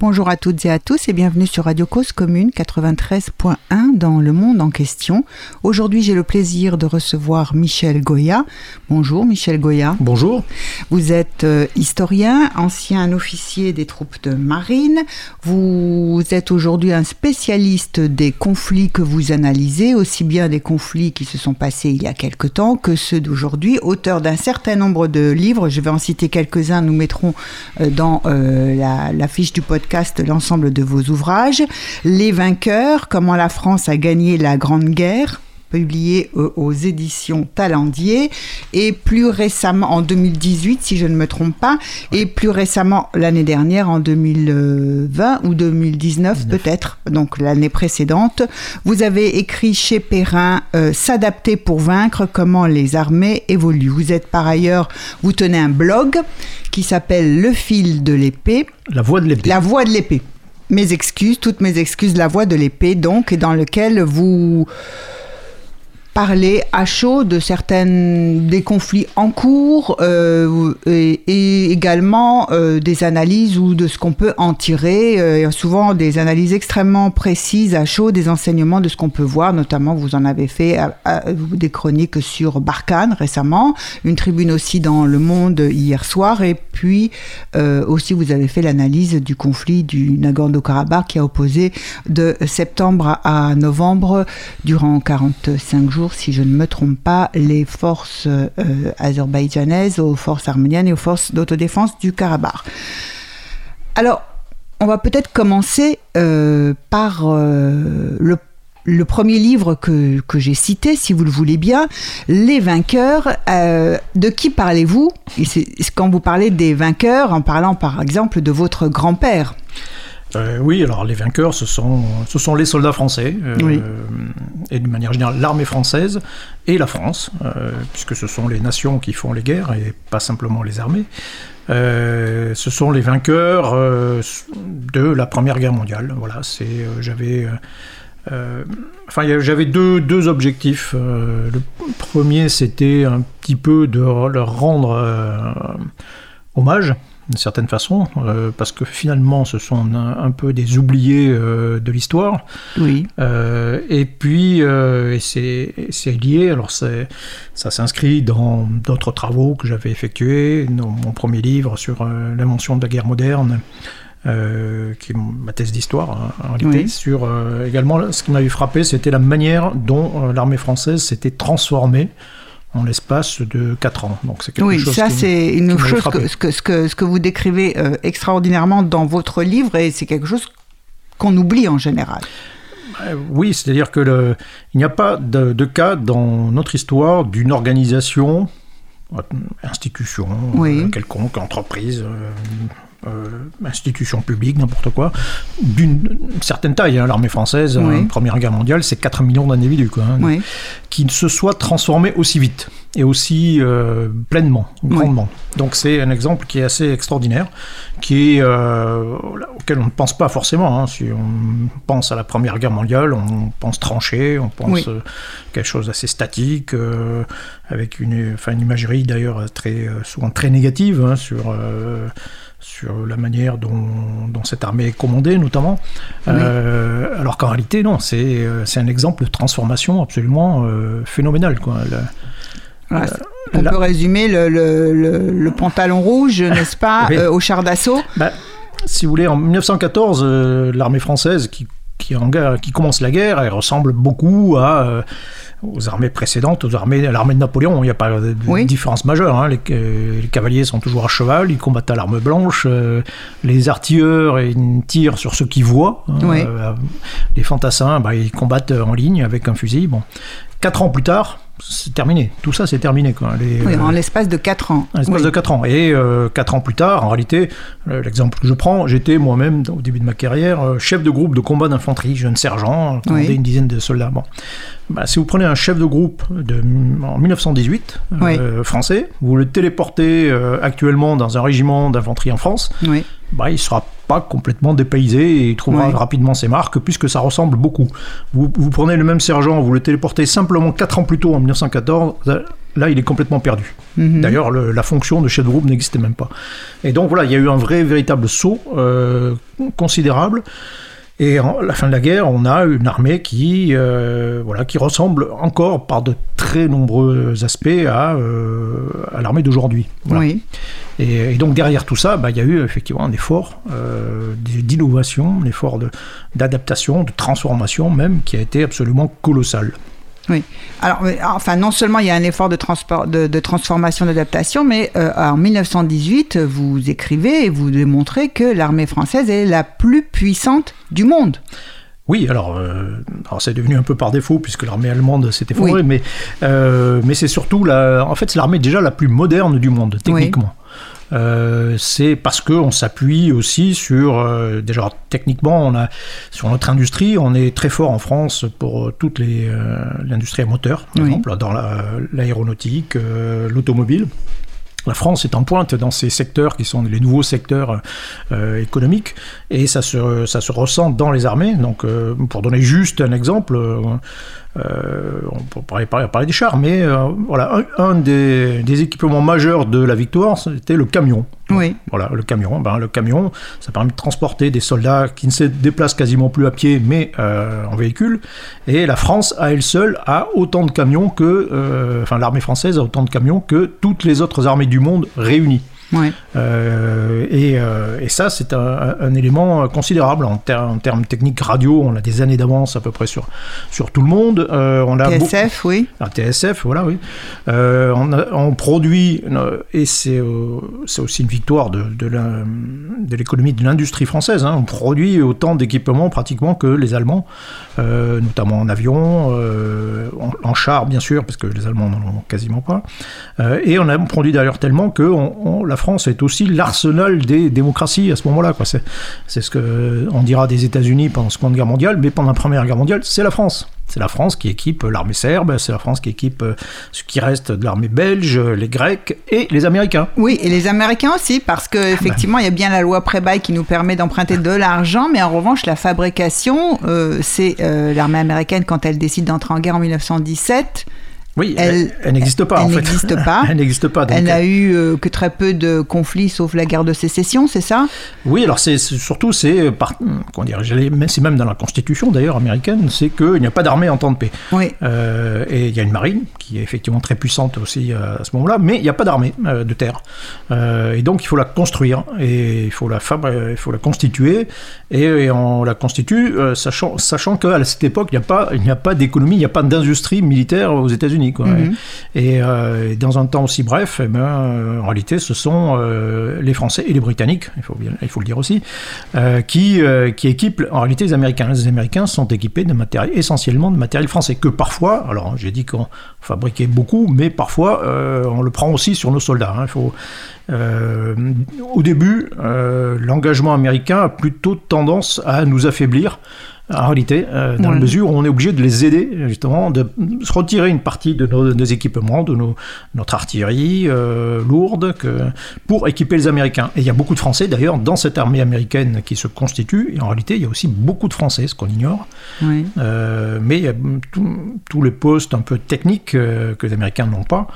Bonjour à toutes et à tous et bienvenue sur Radio Cause Commune 93.1 dans le monde en question. Aujourd'hui, j'ai le plaisir de recevoir Michel Goya. Bonjour Michel Goya. Bonjour. Vous êtes euh, historien, ancien officier des troupes de marine. Vous êtes aujourd'hui un spécialiste des conflits que vous analysez, aussi bien des conflits qui se sont passés il y a quelque temps que ceux d'aujourd'hui. Auteur d'un certain nombre de livres, je vais en citer quelques-uns, nous mettrons euh, dans euh, la, la fiche du podcast l'ensemble de vos ouvrages. Les vainqueurs, comment la France a gagné la Grande Guerre, publié aux éditions Talendier. Et plus récemment en 2018 si je ne me trompe pas et plus récemment l'année dernière en 2020 ou 2019 peut-être donc l'année précédente vous avez écrit chez Perrin euh, s'adapter pour vaincre comment les armées évoluent vous êtes par ailleurs vous tenez un blog qui s'appelle Le fil de l'épée la voix de l'épée. La voix de l'épée. Mes excuses toutes mes excuses la voix de l'épée donc et dans lequel vous parler à chaud de certaines des conflits en cours euh, et, également euh, des analyses ou de ce qu'on peut en tirer euh, souvent des analyses extrêmement précises à chaud des enseignements de ce qu'on peut voir. Notamment vous en avez fait des chroniques sur Barkhane récemment une tribune aussi dans Le Monde hier soir et puis aussi vous avez fait l'analyse du conflit du Nagorno-Karabakh qui a opposé de septembre à novembre durant 45 jours si je ne me trompe pas, les forces euh, azerbaïdjanaises aux forces arméniennes et aux forces d'autodéfense du Karabakh. Alors, on va peut-être commencer euh, par euh, le premier livre que, que j'ai cité, si vous le voulez bien, Les vainqueurs. De qui parlez-vous? Quand vous parlez des vainqueurs, en parlant par exemple de votre grand-père. Euh, oui, alors les vainqueurs, ce sont, ce sont les soldats français, euh, oui. et d'une manière générale l'armée française et la France, euh, puisque ce sont les nations qui font les guerres et pas simplement les armées. Ce sont les vainqueurs de la Première Guerre mondiale. Voilà, c'est j'avais enfin j'avais deux, deux objectifs. le premier, c'était un petit peu de leur rendre hommage d'une certaine façon, euh, parce que finalement ce sont un, un peu des oubliés euh, de l'histoire. Oui. Euh, et puis et c'est lié, alors ça s'inscrit dans d'autres travaux que j'avais effectués, dans mon premier livre sur l'invention de la guerre moderne. Qui est ma thèse d'histoire hein, en réalité, oui. sur également ce qui m'avait frappé, c'était la manière dont l'armée française s'était transformée en l'espace de 4 ans. Donc c'est quelque oui, chose ça c'est une chose que ce, que, ce, que, ce que vous décrivez euh, extraordinairement dans votre livre et c'est quelque chose qu'on oublie en général. Oui, c'est-à-dire que le, il n'y a pas de, de, cas dans notre histoire d'une organisation, institution, oui. euh, quelconque, entreprise, euh, euh, institution publique, n'importe quoi, d'une certaine taille. Hein, L'armée française, oui. hein, Première Guerre mondiale, c'est 4 millions d'individus, hein, oui. qui se soient transformés aussi vite et aussi euh, pleinement, grandement. Donc c'est un exemple qui est assez extraordinaire, qui est, euh, auquel on ne pense pas forcément. Hein. Si on pense à la Première Guerre mondiale, on pense tranchée, on pense oui. quelque chose d'assez statique, euh, avec une, enfin, une imagerie d'ailleurs très, souvent très négative hein, sur sur la manière dont, dont, cette armée est commandée, notamment. Oui. Euh, alors qu'en réalité, non, c'est un exemple de transformation absolument euh, phénoménal. Quoi. Voilà, on la... peut résumer le, le, le pantalon rouge, n'est-ce pas, oui. euh, au char d'assaut? Bah, Si vous voulez, en 1914, euh, l'armée française qui, qui, en guerre, qui commence la guerre, elle ressemble beaucoup à euh, aux armées précédentes, aux armées, à l'armée de Napoléon. Il n'y a pas de oui. différence majeure. Hein. Les, euh, les, cavaliers sont toujours à cheval, ils combattent à l'arme blanche. Euh, les artilleurs ils tirent sur ceux qui voient. Hein. Oui. Les fantassins, bah, ils combattent en ligne avec un fusil. Bon. Quatre ans plus tard, c'est terminé. Tout ça, c'est terminé. Quoi. Les, oui, en l'espace de 4 ans. En l'espace oui. de 4 ans. Et euh, 4 ans plus tard, en réalité, l'exemple que je prends, j'étais moi-même, au début de ma carrière, chef de groupe de combat d'infanterie, jeune sergent, commandé oui. une dizaine de soldats. Bon. Bah, si vous prenez un chef de groupe de, en 1918, euh, français, vous le téléportez euh, actuellement dans un régiment d'infanterie en France, Oui. bah, il ne sera pas complètement dépaysé et il trouvera Oui. rapidement ses marques puisque ça ressemble beaucoup. Vous, vous prenez le même sergent, vous le téléportez simplement 4 ans plus tôt en 1914, là il est complètement perdu. Mhm. D'ailleurs, le- la fonction de chef de groupe n'existait même pas. Et donc voilà, il y a eu un vrai, véritable saut euh, considérable. Et à la fin de la guerre, on a une armée qui, euh, voilà, qui ressemble encore par de très nombreux aspects à, euh, à l'armée d'aujourd'hui. Voilà. Oui. Et, et donc derrière tout ça, bah, il y a eu effectivement un effort euh, d'innovation, un effort de- d'adaptation, de, transformation même, qui a été absolument colossal. Oui. Alors, euh, enfin, non seulement il y a un effort de, transport, de, de transformation, d'adaptation, mais euh, en 1918, vous écrivez et vous démontrez que l'armée française est la plus puissante du monde. Oui, alors, euh, alors c'est devenu un peu par défaut puisque l'armée allemande s'est effondrée, Oui. mais, euh, mais c'est surtout la, en fait c'est l'armée déjà la plus moderne du monde techniquement. Euh, c'est parce que on s'appuie aussi sur euh, déjà techniquement on a sur notre industrie on est très fort en France pour euh, euh, l'industrie à moteur par Oui. exemple dans la- l'aéronautique l'automobile la France est en pointe dans ces secteurs qui sont les nouveaux secteurs euh, économiques et ça se, ça se ressent dans les armées. Donc, euh, pour donner juste un exemple, on peut parler, des chars, mais euh, voilà, un, un des, des équipements majeurs de la victoire, c'était le camion. Oui. Voilà, le camion. Ben, le camion, ça permet de transporter des soldats qui ne se déplacent quasiment plus à pied, mais euh, en véhicule. Et la France, à elle seule, a autant de camions que, euh, enfin, l'armée française a autant de camions que toutes les autres armées du monde réunies. Oui. Euh, et, euh, et ça, c'est un, un élément considérable en, ter- en termes techniques radio. On a des années d'avance à peu près sur, sur tout le monde. Euh, on a TSF, oui. un TSF, voilà, oui. Euh, on, a- on produit, et c'est aussi une victoire de, de l'économie de l'industrie française, hein. on produit autant d'équipements pratiquement que les Allemands, notamment en avion, en, en char bien sûr, parce que les Allemands n'en ont quasiment pas. Et on a produit d'ailleurs tellement que on- on- la France est aussi l'arsenal des démocraties à ce moment-là. C'est ce que on dira des États-Unis pendant la Seconde Guerre mondiale, mais pendant la Première Guerre mondiale, c'est la France. C'est la France qui équipe l'armée serbe, c'est la France qui équipe euh, ce qui reste de l'armée belge, les Grecs et les Américains. Oui, et les Américains aussi, parce que effectivement, il y a bien la loi Prébail qui nous permet d'emprunter de l'argent, mais en revanche, la fabrication, euh, c'est euh, l'armée américaine quand elle décide d'entrer en guerre en 1917. Oui, Elle- n'existe pas elle en fait. n'existe pas. elle n'existe pas. donc, Elle n'a euh, eu euh, que très peu de conflits, sauf la guerre de sécession, c'est ça? Oui, alors c'est surtout c'est par- j'allais- mais c'est même dans la Constitution d'ailleurs américaine, c'est qu'il n'y a pas d'armée en temps de paix. Oui. Euh, et il y a une marine qui est effectivement très puissante aussi euh, à ce moment-là, mais il n'y a pas d'armée euh, de terre. Euh, et donc il faut la construire et il faut la il faut la constituer et, et on la constitue euh, sachant sachant qu'à cette époque il n'y a pas il n'y a pas d'économie, il n'y a pas d'industrie militaire aux États-Unis quoi. Mhm. Et, euh, et dans un temps aussi bref, eh ben, euh, en réalité, ce sont euh, les Français et les Britanniques, il faut, bien, il faut le dire aussi, qui, qui équipent en réalité les Américains. Les Américains sont équipés de matériel, essentiellement de matériel français, que parfois, alors j'ai dit qu'on fabriquait beaucoup, mais parfois on le prend aussi sur nos soldats. hein. il faut, au début, l'engagement américain a plutôt tendance à nous affaiblir. En réalité, euh, dans la mesure où on est obligé de les aider, justement, de se retirer une partie de nos, nos équipements, de nos, notre artillerie euh, lourde, que, pour équiper les Américains. Et il y a beaucoup de Français, d'ailleurs, dans cette armée américaine qui se constitue. Et en réalité, il y a aussi beaucoup de Français, ce qu'on ignore. Euh, mais il y a tout- tous les postes un peu techniques que les Américains n'ont pas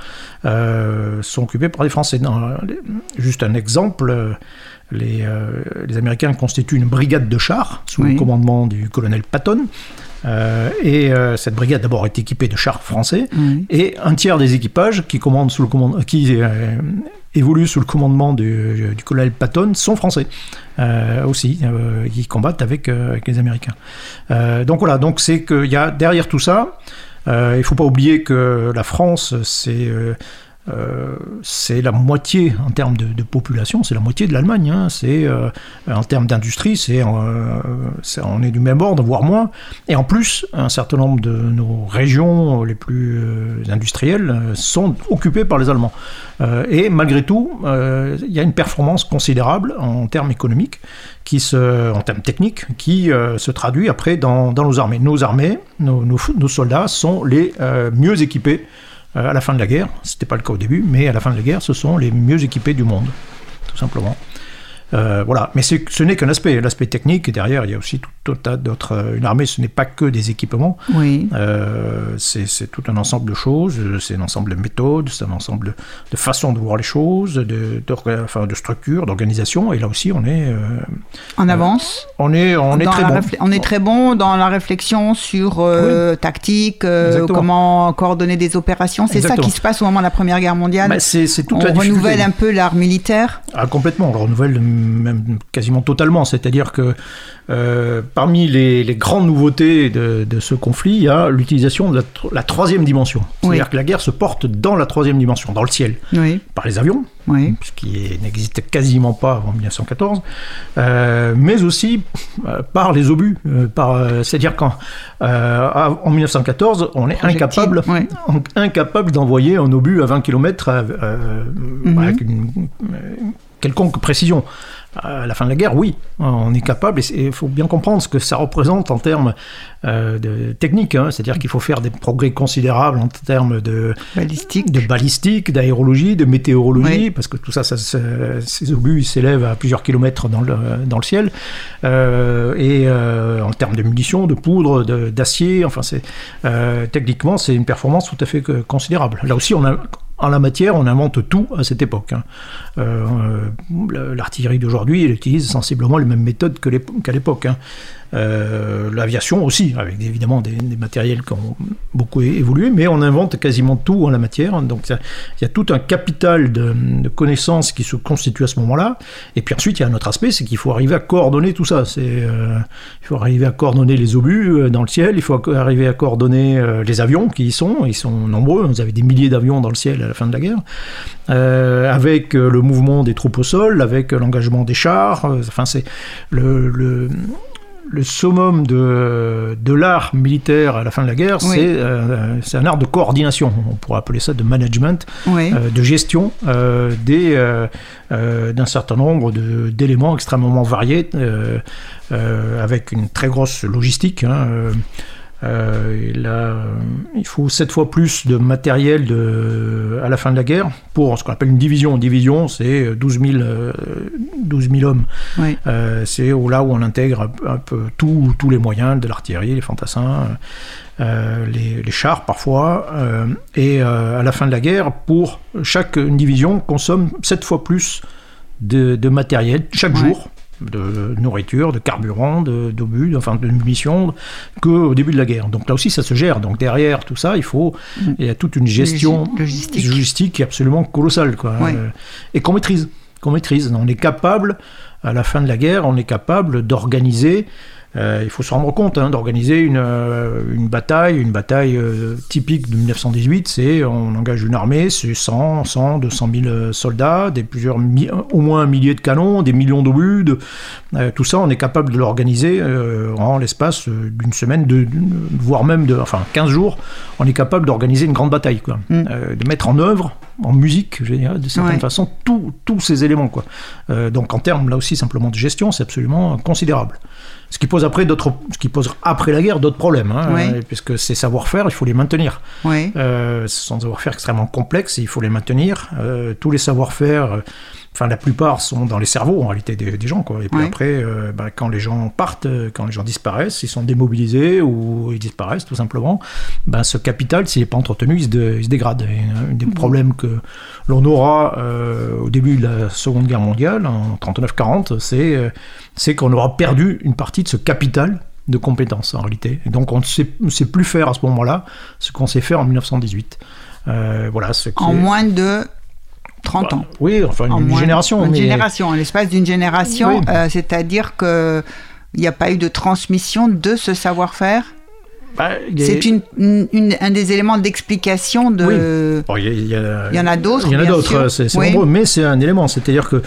sont occupés par les Français. Juste un exemple, les, euh, les Américains constituent une brigade de chars sous Oui. le commandement du colonel Patton. Euh, et euh, cette brigade d'abord est équipée de chars français Oui. et un tiers des équipages qui commandent sous le commande, qui euh, évoluent sous le commandement du, du colonel Patton sont français aussi, qui combattent avec, avec les Américains. Donc voilà, donc c'est qu'il y a derrière tout ça, il faut pas oublier que la France, c'est euh, euh, c'est la moitié en termes de, population, c'est la moitié de l'Allemagne. Hein. c'est euh, en termes d'industrie, c'est on est du même ordre, voire moins. Et en plus, un certain nombre de nos régions les plus industrielles sont occupées par les Allemands. et malgré tout, il y a une performance considérable en termes économiques, qui en termes techniques, qui se traduit après dans, nos armées. Nos armées, nos, soldats sont les mieux équipés euh, à la fin de la guerre. Ce n'était pas le cas au début, mais à la fin de la guerre, ce sont les mieux équipés du monde, tout simplement. Euh, voilà, mais ce n'est qu'un aspect. L'aspect technique, derrière, il y a aussi tout un tas d'autres. Euh, une armée, ce n'est pas que des équipements. Oui. Euh, c'est tout un ensemble de choses, c'est un ensemble de méthodes, c'est un ensemble de façons de voir les choses, de, de, enfin, de structures, d'organisation. Et là aussi, on est. en avance On est, on est très bon. On est très bon dans la réflexion sur tactique, comment coordonner des opérations. C'est ça qui se passe au moment de la Première Guerre mondiale. Bah, c'est on renouvelle un peu l'art militaire. Ah, complètement, on renouvelle même quasiment totalement. C'est-à-dire que euh, parmi les, grandes nouveautés de, ce conflit, il y a l'utilisation de la, troisième dimension. C'est-à-dire que la guerre se porte dans la troisième dimension, dans le ciel, par les avions, ce qui n'existe quasiment pas avant 1914, euh, mais aussi euh, par les obus. c'est-à-dire qu'en en 1914, on est incapable, incapable d'envoyer un obus à 20 km mhm. avec une quelconque précision à la fin de la guerre, oui, on est capable, et il faut bien comprendre ce que ça représente en termes euh, de technique, hein. c'est-à-dire qu'il faut faire des progrès considérables en termes de balistique, de balistique, d'aérologie, de météorologie, parce que tout ça, ça, ces obus s'élèvent à plusieurs kilomètres dans le, dans le ciel, euh, et euh, en termes de munitions, de poudre, d'acier, enfin, c'est techniquement, c'est une performance tout à fait considérable. Là aussi, on a en la matière, on invente tout à cette époque. Hein. Euh, l'artillerie d'aujourd'hui, elle utilise sensiblement les mêmes méthodes qu'à l'époque. Euh, l'aviation aussi, avec évidemment des, matériels qui ont beaucoup évolué, mais on invente quasiment tout en la matière. Donc il y a tout un capital de, connaissances qui se constitue à ce moment-là. Et puis ensuite, il y a un autre aspect, c'est qu'il faut arriver à coordonner tout ça. Euh, il faut arriver à coordonner les obus euh, dans le ciel, il faut arriver à coordonner les avions qui y sont. Ils sont nombreux, vous avez des milliers d'avions dans le ciel à la fin de la guerre. avec le mouvement des troupes au sol, avec l'engagement des chars. enfin, c'est le summum de, de l'art militaire à la fin de la guerre, euh, c'est un art de coordination, on pourrait appeler ça de management, euh, de gestion euh, d'un certain nombre d'éléments extrêmement variés, avec une très grosse logistique. Hein, euh, il, il, faut sept fois plus de matériel de, à la fin de la guerre pour ce qu'on appelle une division. Une division, c'est 12 000, 12 000 hommes. Euh, c'est là où on intègre un, peu tous les moyens, de l'artillerie, les fantassins, euh, les, chars parfois. et à la fin de la guerre, pour chaque division, consomme sept fois plus de, matériel chaque jour de nourriture, de carburant, d'obus, de, enfin de munitions, qu'au début de la guerre. Donc là aussi, ça se gère. Donc derrière tout ça, il faut, mm. il y a toute une gestion logistique, qui est absolument colossale, quoi, euh, et qu'on maîtrise, qu'on maîtrise. On est capable, à la fin de la guerre, on est capable d'organiser euh, il faut se rendre compte hein, d'organiser une, euh, une, bataille, une bataille euh, typique de 1918, c'est on engage une armée, c'est 100, 100, 200 000 soldats, des plusieurs, au moins un millier de canons, des millions d'obus, de, tout ça on est capable de l'organiser en l'espace d'une semaine, de, voire même de, enfin 15 jours, on est capable d'organiser une grande bataille, quoi, mm. de mettre en œuvre en musique, je de certaine façon, tous ces éléments. Quoi. donc en termes, là aussi, simplement de gestion, c'est absolument considérable. Ce qui pose après d'autres, ce qui pose après la guerre d'autres problèmes, hein, puisque ces savoir-faire, il faut les maintenir. Euh, ce sont des savoir-faire extrêmement complexes et il faut les maintenir. Euh, tous les savoir-faire enfin la plupart sont dans les cerveaux en réalité des, gens quoi. Et puis après, euh, bah, quand les gens partent, euh, quand les gens disparaissent, ils sont démobilisés ou ils disparaissent tout simplement. Ben, ce capital, s'il n'est pas entretenu, il se, dégrade. un des mmh. problèmes que l'on aura euh, au début de la Seconde Guerre mondiale, en 39-40, c'est c'est qu'on aura perdu une partie de ce capital de compétences en réalité. Et donc on ne sait, sait, plus faire à ce moment-là ce qu'on sait faire en 1918. voilà, ce en moins de 30 ans. Oui, enfin une, génération. Une génération, l'espace d'une génération, euh, c'est-à-dire qu'il n'y a pas eu de transmission de ce savoir-faire Bah, C'est une, une- un des éléments d'explication de. Bon, il y, a- il y a- Il y en a d'autres, Il y en a d'autres, c'est Oui. nombreux, mais c'est un élément. C'est-à-dire que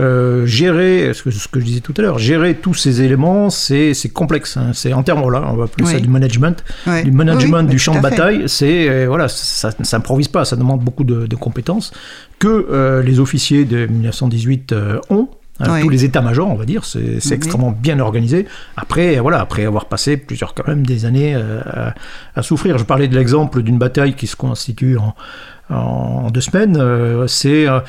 euh, gérer, ce que, ce que je disais tout à l'heure, gérer tous ces éléments, c'est complexe. hein. C'est en termes, on va appeler ça Oui. du management. Du management du champ de bataille, c'est euh, voilà, ça ça s'improvise pas, ça demande beaucoup de, de compétences que euh, les officiers de 1918 euh, ont. Hein, Oui. Tous les états-majors, on va dire, c'est extrêmement bien organisé. Après, voilà, après avoir passé plusieurs quand même des années euh, à, à souffrir. Je parlais de l'exemple d'une bataille qui se constitue en, en deux semaines. euh, c'est euh,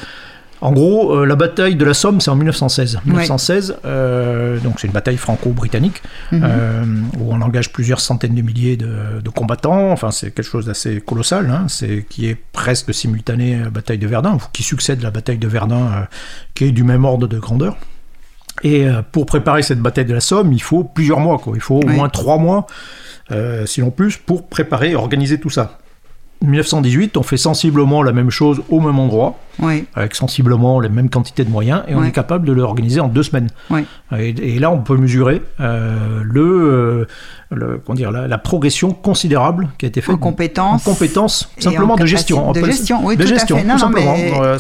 en gros, euh, la bataille de la Somme, c'est en 1916. 1916, euh, donc c'est une bataille franco-britannique Mhm. euh, où on engage plusieurs centaines de milliers de, de combattants. Enfin, c'est quelque chose d'assez colossal, hein, c'est qui est presque simultané à la bataille de Verdun, ou qui succède à la bataille de Verdun, qui est du même ordre de grandeur. Et pour préparer cette bataille de la Somme, il faut plusieurs mois, quoi. Il faut au moins trois mois, sinon plus, pour préparer et organiser tout ça. 1918, on fait sensiblement la même chose au même endroit, Oui, avec sensiblement les mêmes quantités de moyens, et on est capable de l'organiser en deux semaines. oui. Et, et là, on peut mesurer euh, le, euh, le- comment dire, la, la progression considérable qui a été faite En compétences. en compétences, simplement en de gestion. de gestion, oui, de tout à gestion, fait. Non, tout non, simplement. mais- Euh,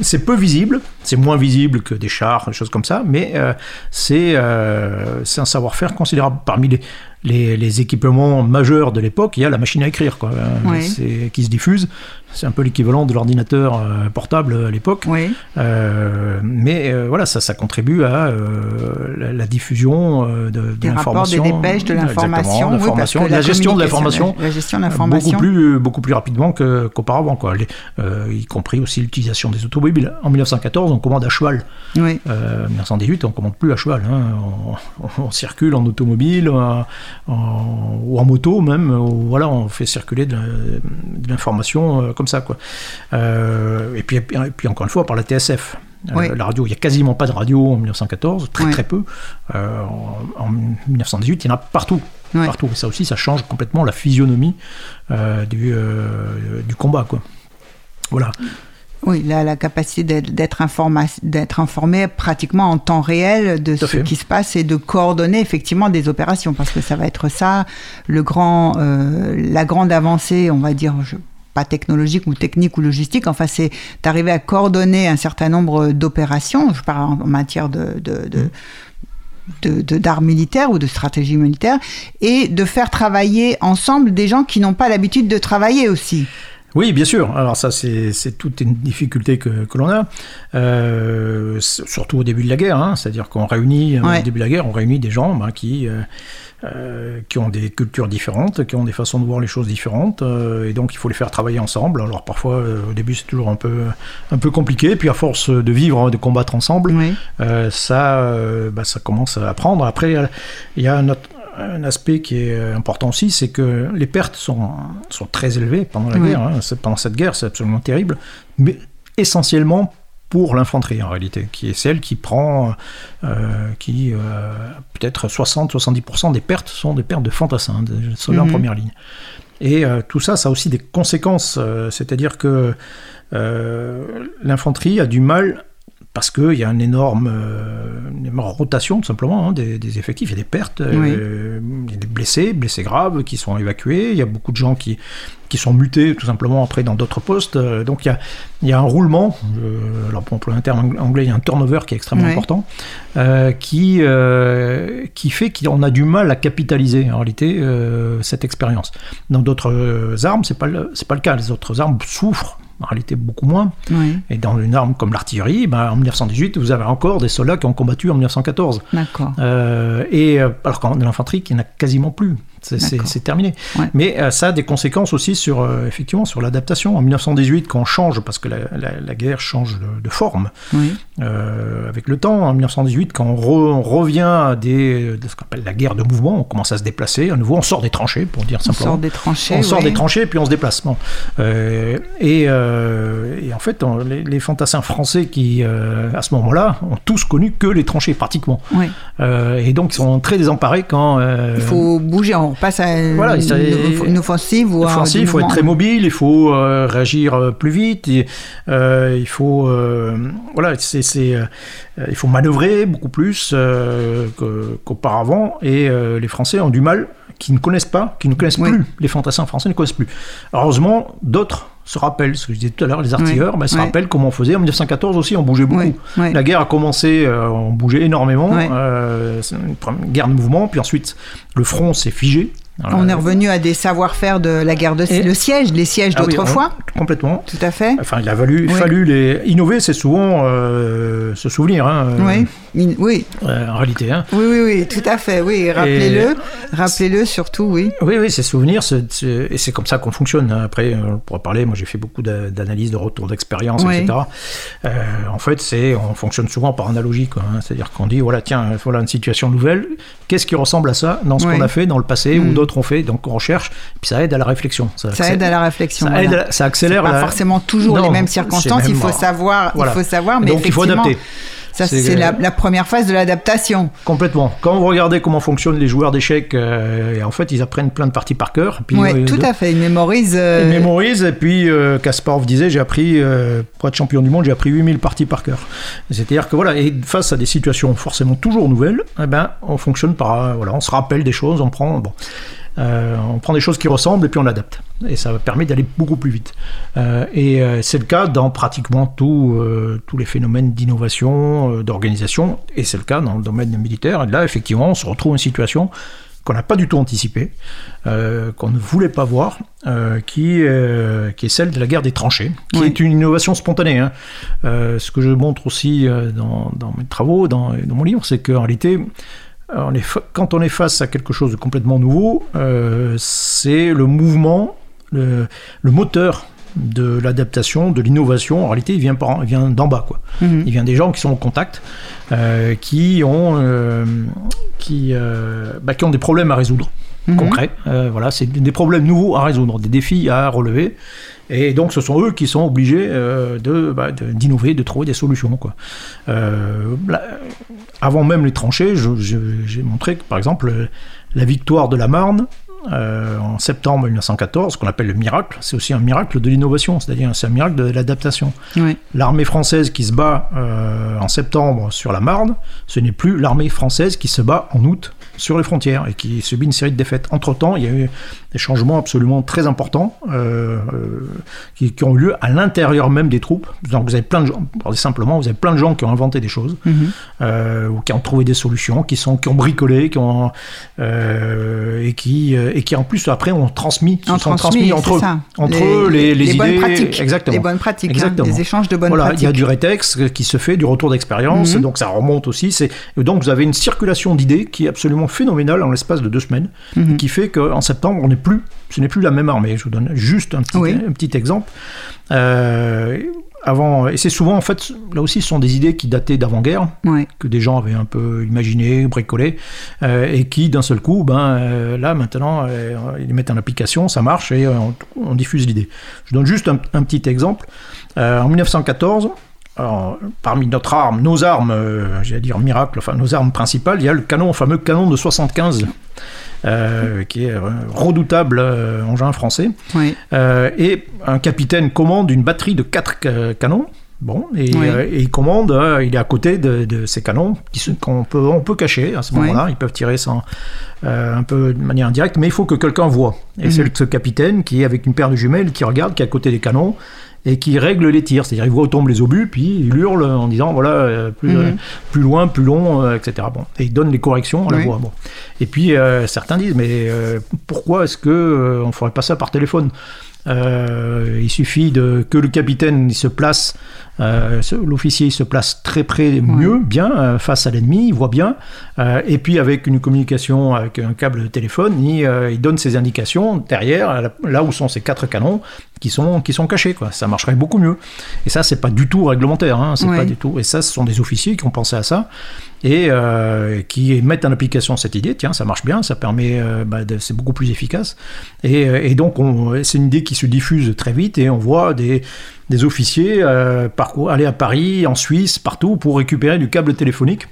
c'est peu visible, c'est moins visible que des chars, des choses comme ça, mais euh, c'est euh, c'est un savoir-faire considérable. Parmi les, les, les équipements majeurs de l'époque, il y a la machine à écrire, quoi, Oui. qui se diffuse. C'est un peu l'équivalent de l'ordinateur euh, portable à l'époque. Oui, Euh, mais euh, voilà, ça, ça contribue à euh, la, la diffusion euh, de, de des rapports, des l'information. dépêches, de l'information. oui, l'information, la, gestion de l'information. La, gestion de euh, l'information. Beaucoup plus, beaucoup plus rapidement qu'auparavant, quoi. Les- euh, y compris aussi l'utilisation des automobiles. En 1914, on commande à cheval. Oui, Euh, en 1918, on commande plus à cheval. hein. On, on circule en automobile en- en- ou en moto même. voilà, on fait circuler de, de l'information euh, comme ça, quoi. Euh, et, puis, et puis encore une fois, par la TSF. Euh. La radio, il n'y a quasiment pas de radio en 1914, très Oui. très peu. Euh, en, en 1918, il y en a partout. Oui. partout. Et ça aussi, ça change complètement la physionomie du, du combat, quoi. Voilà. oui la, la capacité d'être- informé pratiquement en temps réel de Tout ce fait. qui se passe et de coordonner effectivement des opérations, parce que ça va être ça, le grand, euh, la grande avancée, on va dire, je- pas technologique ou technique ou logistique, enfin c'est d'arriver à coordonner un certain nombre d'opérations, je parle en, matière de, de, de de- de- d'art militaire ou de stratégie militaire et de faire travailler ensemble des gens qui n'ont pas l'habitude de travailler aussi. Oui, bien sûr. Alors ça, c'est c'est toute une difficulté que, que l'on a, Euh, surtout au début de la guerre. hein. C'est-à-dire qu'on réunit, Ouais. au début de la guerre, on réunit des gens ben, qui, euh, euh, qui ont des cultures différentes, qui ont des façons de voir les choses différentes, euh, et donc il faut les faire travailler ensemble. Alors parfois, euh, au début, c'est toujours un peu, un peu compliqué, puis à force de vivre, de combattre ensemble, Oui. ça, bah, ça commence à prendre. Après, il y a- un, autre- un aspect qui est important aussi, c'est que les pertes sont, sont très élevées pendant la Oui. guerre. hein. Pendant cette guerre, c'est absolument terrible, mais essentiellement pour l'infanterie en réalité, qui est celle qui prend, euh, qui euh, peut-être 60-70% des pertes sont des pertes de fantassins, des soldats en Mhm. première ligne. Et euh, tout ça, ça a aussi des conséquences, c'est-à-dire que l'infanterie a du mal parce qu'il y a une énorme, euh, une énorme rotation tout simplement hein, des, des effectifs, il y a des pertes, euh, il y a des blessés, blessés graves qui sont évacués, il y a beaucoup de gens qui, qui sont mutés tout simplement après dans d'autres postes, Euh, donc il y a, il y a un roulement, euh, alors pour employer un terme anglais, il y a un turnover qui est extrêmement Oui. important, euh, qui, qui fait qu'on a du mal à capitaliser en réalité cette expérience. Dans d'autres armes, c'est pas le- c'est pas le cas, les autres armes souffrent en réalité beaucoup moins. Oui, Et dans une arme comme l'artillerie, ben, en 1918, vous avez encore des soldats qui ont combattu en 1914. d'accord. Euh, et euh, alors qu'en l'infanterie, qui n'a quasiment plus. C'est- terminé. Ouais. Mais euh, ça a des conséquences aussi sur, euh, effectivement, sur l'adaptation. En 1918, quand on change, parce que la, la- la guerre change de, de forme Oui, euh, avec le temps, en 1918, quand on, re- on revient à des, de ce qu'on appelle la guerre de mouvement, on commence à se déplacer. À nouveau, on sort des tranchées, pour dire on simplement. sort des tranchées. On sort des tranchées puis on se déplace. Bon. Et, et en fait, on- les, les fantassins français qui, à ce moment-là, ont tous connu que les tranchées pratiquement. Oui. Et donc, ils sont très désemparés quand. Il faut bouger, on passe à une, Voilà, il une- offensive ou un Offensif, il faut être très mobile, il faut euh, réagir euh, plus vite, et, euh, il faut euh, voilà, c'est, il faut manœuvrer beaucoup plus qu'auparavant, et les Français ont du mal qui ne connaissent pas, qui ne connaissent plus, les fantassins français ne connaissent plus. Heureusement, d'autres se rappellent, ce que je disais tout à l'heure, les artilleurs ben, se rappellent comment on faisait. En 1914 aussi, on bougeait beaucoup. La guerre a commencé, euh, on bougeait énormément, euh, une guerre de mouvement, puis ensuite le front s'est figé, on est revenu à des savoir-faire de la guerre de le siège, les sièges ah d'autrefois. complètement. Tout à fait. Enfin, il a fallu, fallu les innover, c'est souvent euh, se souvenir. Hein, oui. oui. Euh, en réalité. Hein. Oui, oui, oui, tout à fait. Oui, rappelez-le, rappelez-le surtout, oui. Oui, oui, c'est souvenir, et c'est comme ça qu'on fonctionne. Après, on pourra parler. Moi, j'ai fait beaucoup d'analyses, de retours d'expérience, etc. Euh, en fait, c'est, on fonctionne souvent par analogie, hein. C'est-à-dire qu'on dit, voilà, tiens, voilà une situation nouvelle. Qu'est-ce qui ressemble à ça dans ce qu'on a fait dans le passé ou mm. D'autres ont fait Donc, on recherche. Puis ça aide à la réflexion. Ça, aide à la réflexion. Ça, aide ça accélère. Pas forcément toujours les mêmes circonstances. Il faut savoir. Il faut savoir, mais donc il faut adapter. Ça, c'est la, première phase de l'adaptation. Complètement. Quand vous regardez comment fonctionnent les joueurs d'échecs, euh, en fait, ils apprennent plein de parties par cœur. Oui, euh, tout à fait. Ils mémorisent. Euh, ils mémorisent. Et puis, Kasparov disait j'ai appris, pour être champion du monde, j'ai appris 8000 parties par cœur. C'est-à-dire que voilà, et face à des situations forcément toujours nouvelles, eh ben, on fonctionne par. voilà, on se rappelle des choses, on prend. Bon. Euh, on prend des choses qui ressemblent et puis on l'adapte. Et ça permet d'aller beaucoup plus vite. Euh, et euh, c'est le cas dans pratiquement tous les phénomènes d'innovation, d'organisation, et c'est le cas dans le domaine militaire. Et là, effectivement, on se retrouve une situation qu'on n'a pas du tout anticipée, qu'on ne voulait pas voir, qui, qui est celle de la guerre des tranchées, qui est une innovation spontanée. Hein. ce que je montre aussi dans, mes travaux, dans, dans mon livre, c'est qu'en réalité, quand on est face à quelque chose de complètement nouveau, euh, c'est le mouvement, le, moteur de l'adaptation, de l'innovation. En réalité, il vient, vient d'en bas. Quoi. Mhm. Il vient des gens qui sont en contact, euh, qui, ont, euh, qui, bah, qui ont des problèmes à résoudre. Mhm. concrets. voilà, c'est des problèmes nouveaux à résoudre, des défis à relever. Et donc, ce sont eux qui sont obligés euh, bah, d'innover, de, trouver des solutions. Quoi. Euh, avant même les tranchées, j'ai montré que, par exemple, la victoire de la Marne, euh, en septembre 1914, ce qu'on appelle le miracle, c'est aussi un miracle de l'innovation, c'est-à-dire c'est un miracle de l'adaptation. L'armée française qui se bat en septembre sur la Marne, ce n'est plus l'armée française qui se bat en août sur les frontières et qui subit une série de défaites. Entre-temps, il y a eu des changements absolument très importants euh, euh, qui, ont eu lieu à l'intérieur même des troupes. Donc vous avez plein de gens, simplement, vous avez plein de gens qui ont inventé des choses mhm. euh, ou qui ont trouvé des solutions, qui sont qui ont bricolé, qui ont et qui et qui en plus après ont transmis, transmis, entre eux, entre les, eux les, les, idées, bonnes pratiques, exactement, les bonnes pratiques, hein, exactement. les échanges de bonnes voilà, pratiques. Il y a du rétex qui se fait, du retour d'expérience, mhm. donc ça remonte aussi. Donc vous avez une circulation d'idées qui est absolument phénoménale en l'espace de deux semaines, mhm. qui fait qu'en septembre on est plus, ce n'est plus la même armée. Je vous donne juste un petit, exemple. Euh, avant, et c'est souvent en fait, là aussi, ce sont des idées qui dataient d'avant-guerre, que des gens avaient un peu imaginé, bricolé, euh, et qui d'un seul coup, ben euh, là maintenant, ils les mettent en application, ça marche et on, diffuse l'idée. Je donne juste un, petit exemple. en 1914, parmi notre arme, nos armes, j'allais dire miracle, enfin nos armes principales, il y a le canon, le fameux canon de 75 euh, qui est un redoutable euh, engin français. Euh, et un capitaine commande une batterie de quatre canons. Bon, et, il commande, il est à côté de, ces canons qu'on peut, on peut cacher à ce moment-là. Ils peuvent tirer sans, un peu de manière indirecte, mais il faut que quelqu'un voit. Et c'est mhm. ce capitaine qui, avec une paire de jumelles, qui regarde, qui est à côté des canons, et qui règle les tirs. C'est-à-dire, il voit où tombent les obus, puis il hurle en disant voilà, euh, plus, mhm. euh, plus loin, plus long, euh, etc. Bon. Et il donne les corrections à la voix. Bon. Et puis, certains disent mais pourquoi est-ce que on ferait pas ça par téléphone? Il suffit de, que le capitaine se place l'officier se place très près, mieux, bien, face à l'ennemi, il voit bien. Et puis avec une communication avec un câble de téléphone, il, il donne ses indications derrière, là où sont ces quatre canons qui sont, qui sont cachés. Quoi. Ça marcherait beaucoup mieux. Et ça, c'est pas du tout réglementaire. Hein, c'est pas du tout. Et ça, ce sont des officiers qui ont pensé à ça et qui mettent en application cette idée. Tiens, ça marche bien, ça permet, bah, c'est beaucoup plus efficace. Et, et donc, c'est une idée qui se diffuse très vite et on voit des des officiers euh, aller à Paris, en Suisse, partout pour récupérer du câble téléphonique.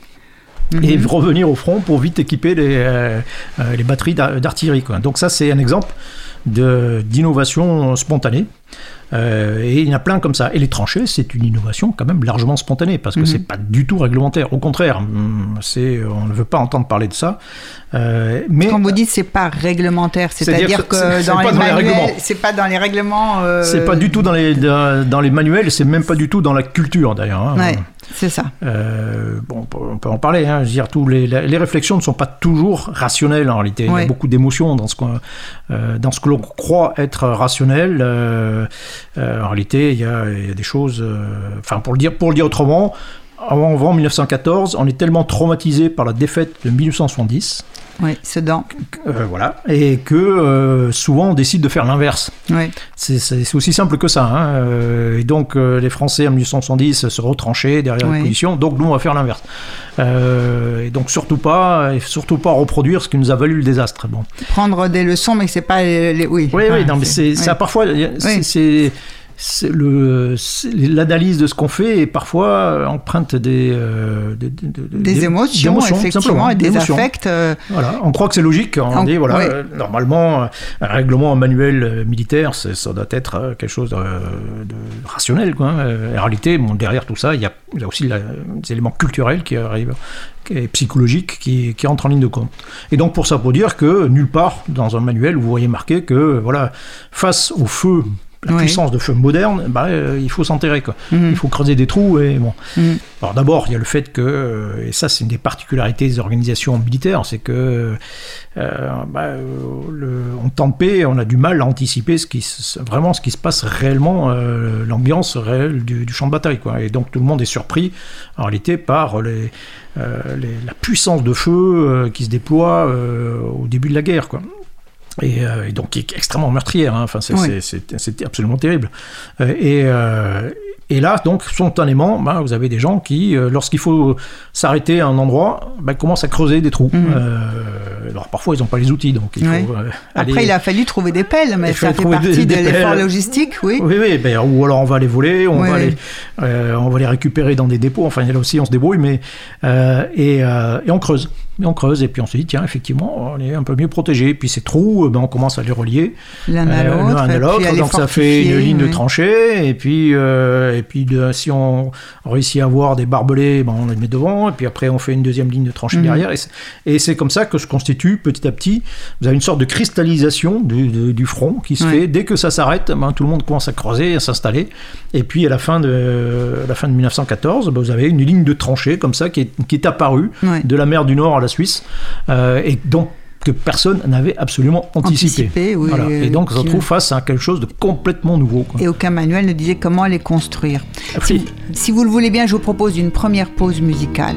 Et mhm. revenir au front pour vite équiper les, euh, euh, les batteries d'artillerie. Donc ça, c'est un exemple d'innovation spontanée. Euh, et il y en a plein comme ça. Et les tranchées, c'est une innovation quand même largement spontanée, parce que Mhm. c'est pas du tout réglementaire. Au contraire, c'est, on ne veut pas entendre parler de ça. Euh, mais Quand vous dites c'est pas réglementaire, C'est-à-dire que dans les dans les manuels, règlements. c'est pas dans les règlements. euh, c'est pas du tout dans les, dans, dans les manuels, c'est même pas du tout dans la culture d'ailleurs. hein. Ouais, c'est ça. Euh, bon, on peut- en parler. Hein. Je veux dire, tous les, les réflexions ne sont pas toujours rationnelles en réalité. Il y a beaucoup d'émotions dans ce qu'on- euh, dans ce que l'on croit être rationnel. Euh, en réalité, il y a, il y a des choses. Enfin, pour le dire, pour le dire autrement. Avant, avant 1914, on est tellement traumatisé par la défaite de 1970, Oui, Sedan. euh, voilà, et que euh, souvent on décide de faire l'inverse. Oui. C'est- aussi simple que ça. hein. Euh, Et donc, euh, les Français en 1870 se retranchaient derrière Oui. la position. Donc, nous, on va faire l'inverse. Euh, et donc, surtout pas, et surtout pas reproduire ce qui nous a valu le désastre. Bon. Prendre des leçons, mais c'est pas les. les- oui. Oui, oui, non, mais c'est ça. Parfois, c'est- L'analyse de ce qu'on fait est parfois empreinte des euh, des, des- des- Des émotions, effectivement, et des affects. euh, Voilà, on croit que c'est logique. On dit, voilà, euh, normalement, euh, un règlement, un manuel euh, militaire, ça doit être euh, quelque chose de, de rationnel. Quoi. Euh, En réalité, bon, derrière tout ça, il y a, il y a aussi la- des éléments culturels qui arrivent, et psychologiques qui, qui entrent en ligne de compte. Et donc, pour ça, pour dire que nulle part dans un manuel, vous voyez marqué que, voilà, face au feu, la Oui. puissance de feu moderne, bah, euh, il faut s'enterrer. quoi. mhm, Il faut creuser des trous et bon. mhm. Alors d'abord, il y a le fait que, euh, et ça c'est une des particularités des organisations militaires, c'est que euh, bah, le, de paix, on a du mal à anticiper ce qui, se- vraiment ce qui se passe réellement, euh, l'ambiance réelle du, du champ de bataille. Quoi. Et donc tout le monde est surpris en réalité par les, les- la puissance de feu qui se déploie au début de la guerre. Quoi. Et, euh, et donc qui est extrêmement meurtrière, hein. enfin, c'est Oui. absolument terrible. Euh, et, euh, et là, donc, spontanément, ben, vous avez des gens qui, lorsqu'il faut s'arrêter à un endroit, ben, commencent à creuser des trous. Mhm. Alors parfois, ils n'ont pas les outils, donc il faut Après, aller- il a fallu trouver des pelles, mais Il ça fait partie des- de des l'effort pelles. logistique, oui. Oui, oui, ben, ou alors on va les voler, on, Oui, va les, on va les récupérer dans des dépôts, enfin là aussi on se débrouille, mais, et, et on creuse. Et on creuse, et puis on se dit, tiens, effectivement, on est un peu mieux protégé. Puis ces trous, euh, ben, on commence à les relier L'un à euh, l'autre. et donc ça fait une ligne de tranchée, et puis, euh, et puis de- si on réussit à avoir des barbelés, ben, on les met devant, et puis après on fait une deuxième ligne de tranchée Mhm. derrière, et c'est- et comme ça que se constitue petit à petit, vous avez une sorte de cristallisation du, front qui se fait, dès que ça s'arrête, ben, tout le monde commence à creuser, à s'installer, et puis à la fin de, à la fin de 1914, ben, vous avez une ligne de tranchée comme ça qui est, qui est apparue, de la mer du Nord à la Suisse, euh, et donc que personne n'avait absolument anticipé. Anticipé, oui, Voilà. euh, Et donc, on se retrouve face à quelque chose de complètement nouveau. quoi. Et aucun manuel ne disait comment les construire. Si- Si vous le voulez bien, je vous propose une première pause musicale.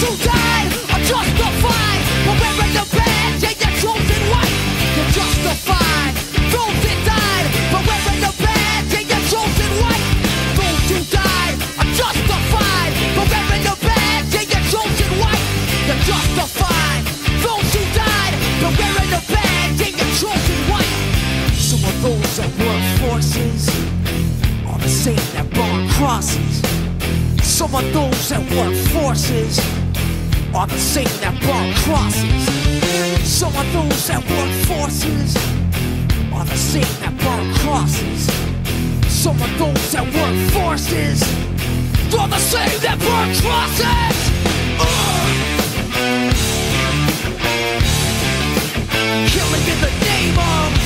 to are justified. Wearing the badge chosen white, you're justified. Those that died for wearing the badge chosen white, those who died are justified. For wearing the badge chosen white, you're justified. Those who died for wearing the badge chosen white. Of those that work forces. Are the same that burn crosses. Some of those that work forces are the same that burn crosses. Some of those that work forces are the same that burn crosses. Some of those that work forces are the same that burn crosses. Killing in the name of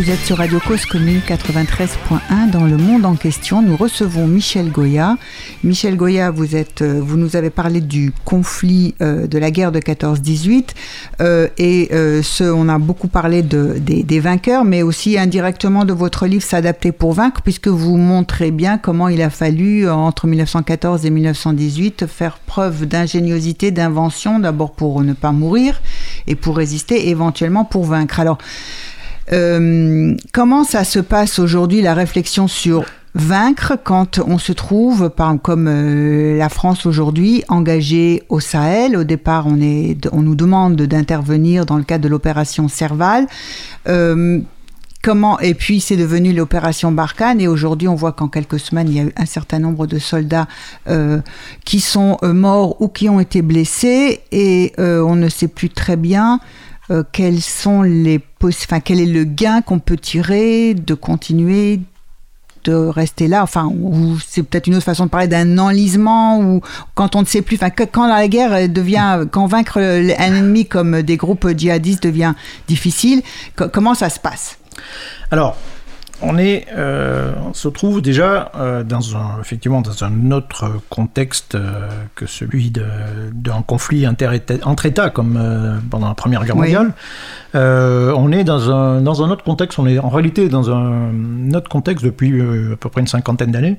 Vous êtes sur Radio Cause Commune 93.1 dans le monde en question. Nous recevons Michel Goya. Michel Goya, vous êtes, euh, vous nous avez parlé du conflit euh, de la guerre de 14-18 euh, et ce, on a beaucoup parlé de, des, des vainqueurs, mais aussi indirectement de votre livre S'adapter pour vaincre, puisque vous montrez bien comment il a fallu entre 1914 et 1918 faire preuve d'ingéniosité, d'invention, d'abord pour ne pas mourir et pour résister, éventuellement pour vaincre. Alors euh, comment ça se passe aujourd'hui, la réflexion sur vaincre quand on se trouve, comme euh, la France aujourd'hui, engagée au Sahel? Au départ, on, est, on nous demande d'intervenir dans le cadre de l'opération Serval. Euh, Comment et puis c'est devenu l'opération Barkhane et aujourd'hui on voit qu'en quelques semaines il y a eu un certain nombre de soldats qui sont morts ou qui ont été blessés et on ne sait plus très bien euh, quels sont les enfin quel est le gain qu'on peut tirer de continuer de rester là, enfin, ou c'est peut-être une autre façon de parler d'un enlisement, ou quand on ne sait plus, enfin, quand la guerre euh, devient, quand vaincre un ennemi comme des groupes djihadistes devient difficile, co- comment ça se passe? Alors, on est, euh, on se trouve déjà euh, dans un, effectivement dans un autre contexte euh, que celui d'un conflit inter- entre États comme pendant la Première Guerre mondiale. On est dans un, dans un autre contexte. On est en réalité dans un autre contexte depuis à peu près une cinquantaine d'années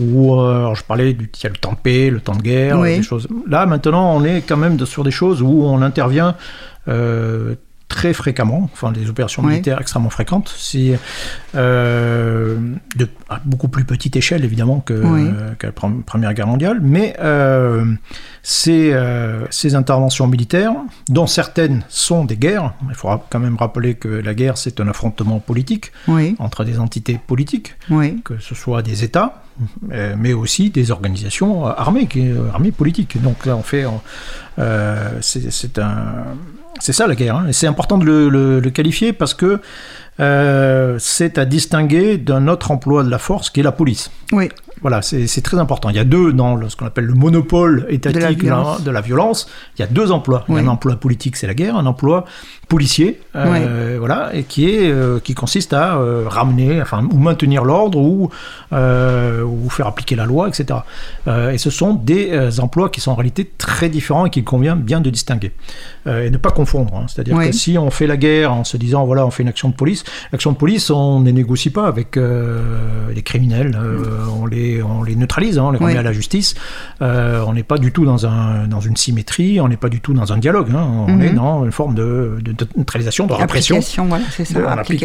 où je parlais du il y a le temps de paix, le temps de guerre, Oui. des choses. Là maintenant, on est quand même sur des choses où on intervient. Très fréquemment, enfin des opérations Oui. militaires extrêmement fréquentes, c'est euh, de à beaucoup plus petite échelle évidemment que, Oui. que la Pre- Première Guerre mondiale, mais euh, ces, euh, ces interventions militaires, dont certaines sont des guerres, il faudra quand même rappeler que la guerre c'est un affrontement politique Oui, entre des entités politiques, oui, que ce soit des États, euh, mais aussi des organisations armées, qui, armées politiques. Donc là, on fait, c'est un, c'est ça la guerre. hein. Et c'est important de le, qualifier parce que euh, c'est à distinguer d'un autre emploi de la force qui est la police. oui, Voilà, c'est très important. Il y a deux dans le- ce qu'on appelle le monopole étatique de la violence. de la violence. Il y a deux emplois. Il y a Oui. un emploi politique, c'est la guerre, un emploi policier, euh, voilà, et qui est euh, qui consiste à euh, ramener, enfin, ou maintenir l'ordre ou ou faire appliquer la loi, etc. Et ce sont des emplois qui sont en réalité très différents et qu'il convient bien de distinguer et ne pas confondre. hein. C'est-à-dire Oui. que si on fait la guerre en se disant voilà, on fait une action de police, l'action de police, on ne négocie pas avec les criminels, euh, on les on les neutralise, hein, on les remet Oui. à la justice. Euh, on n'est pas du tout dans un dans une symétrie, on n'est pas du tout dans un dialogue. hein. On Mhm. est dans une forme de, de, de neutralisation, de répression. voilà, c'est ça. De- applique,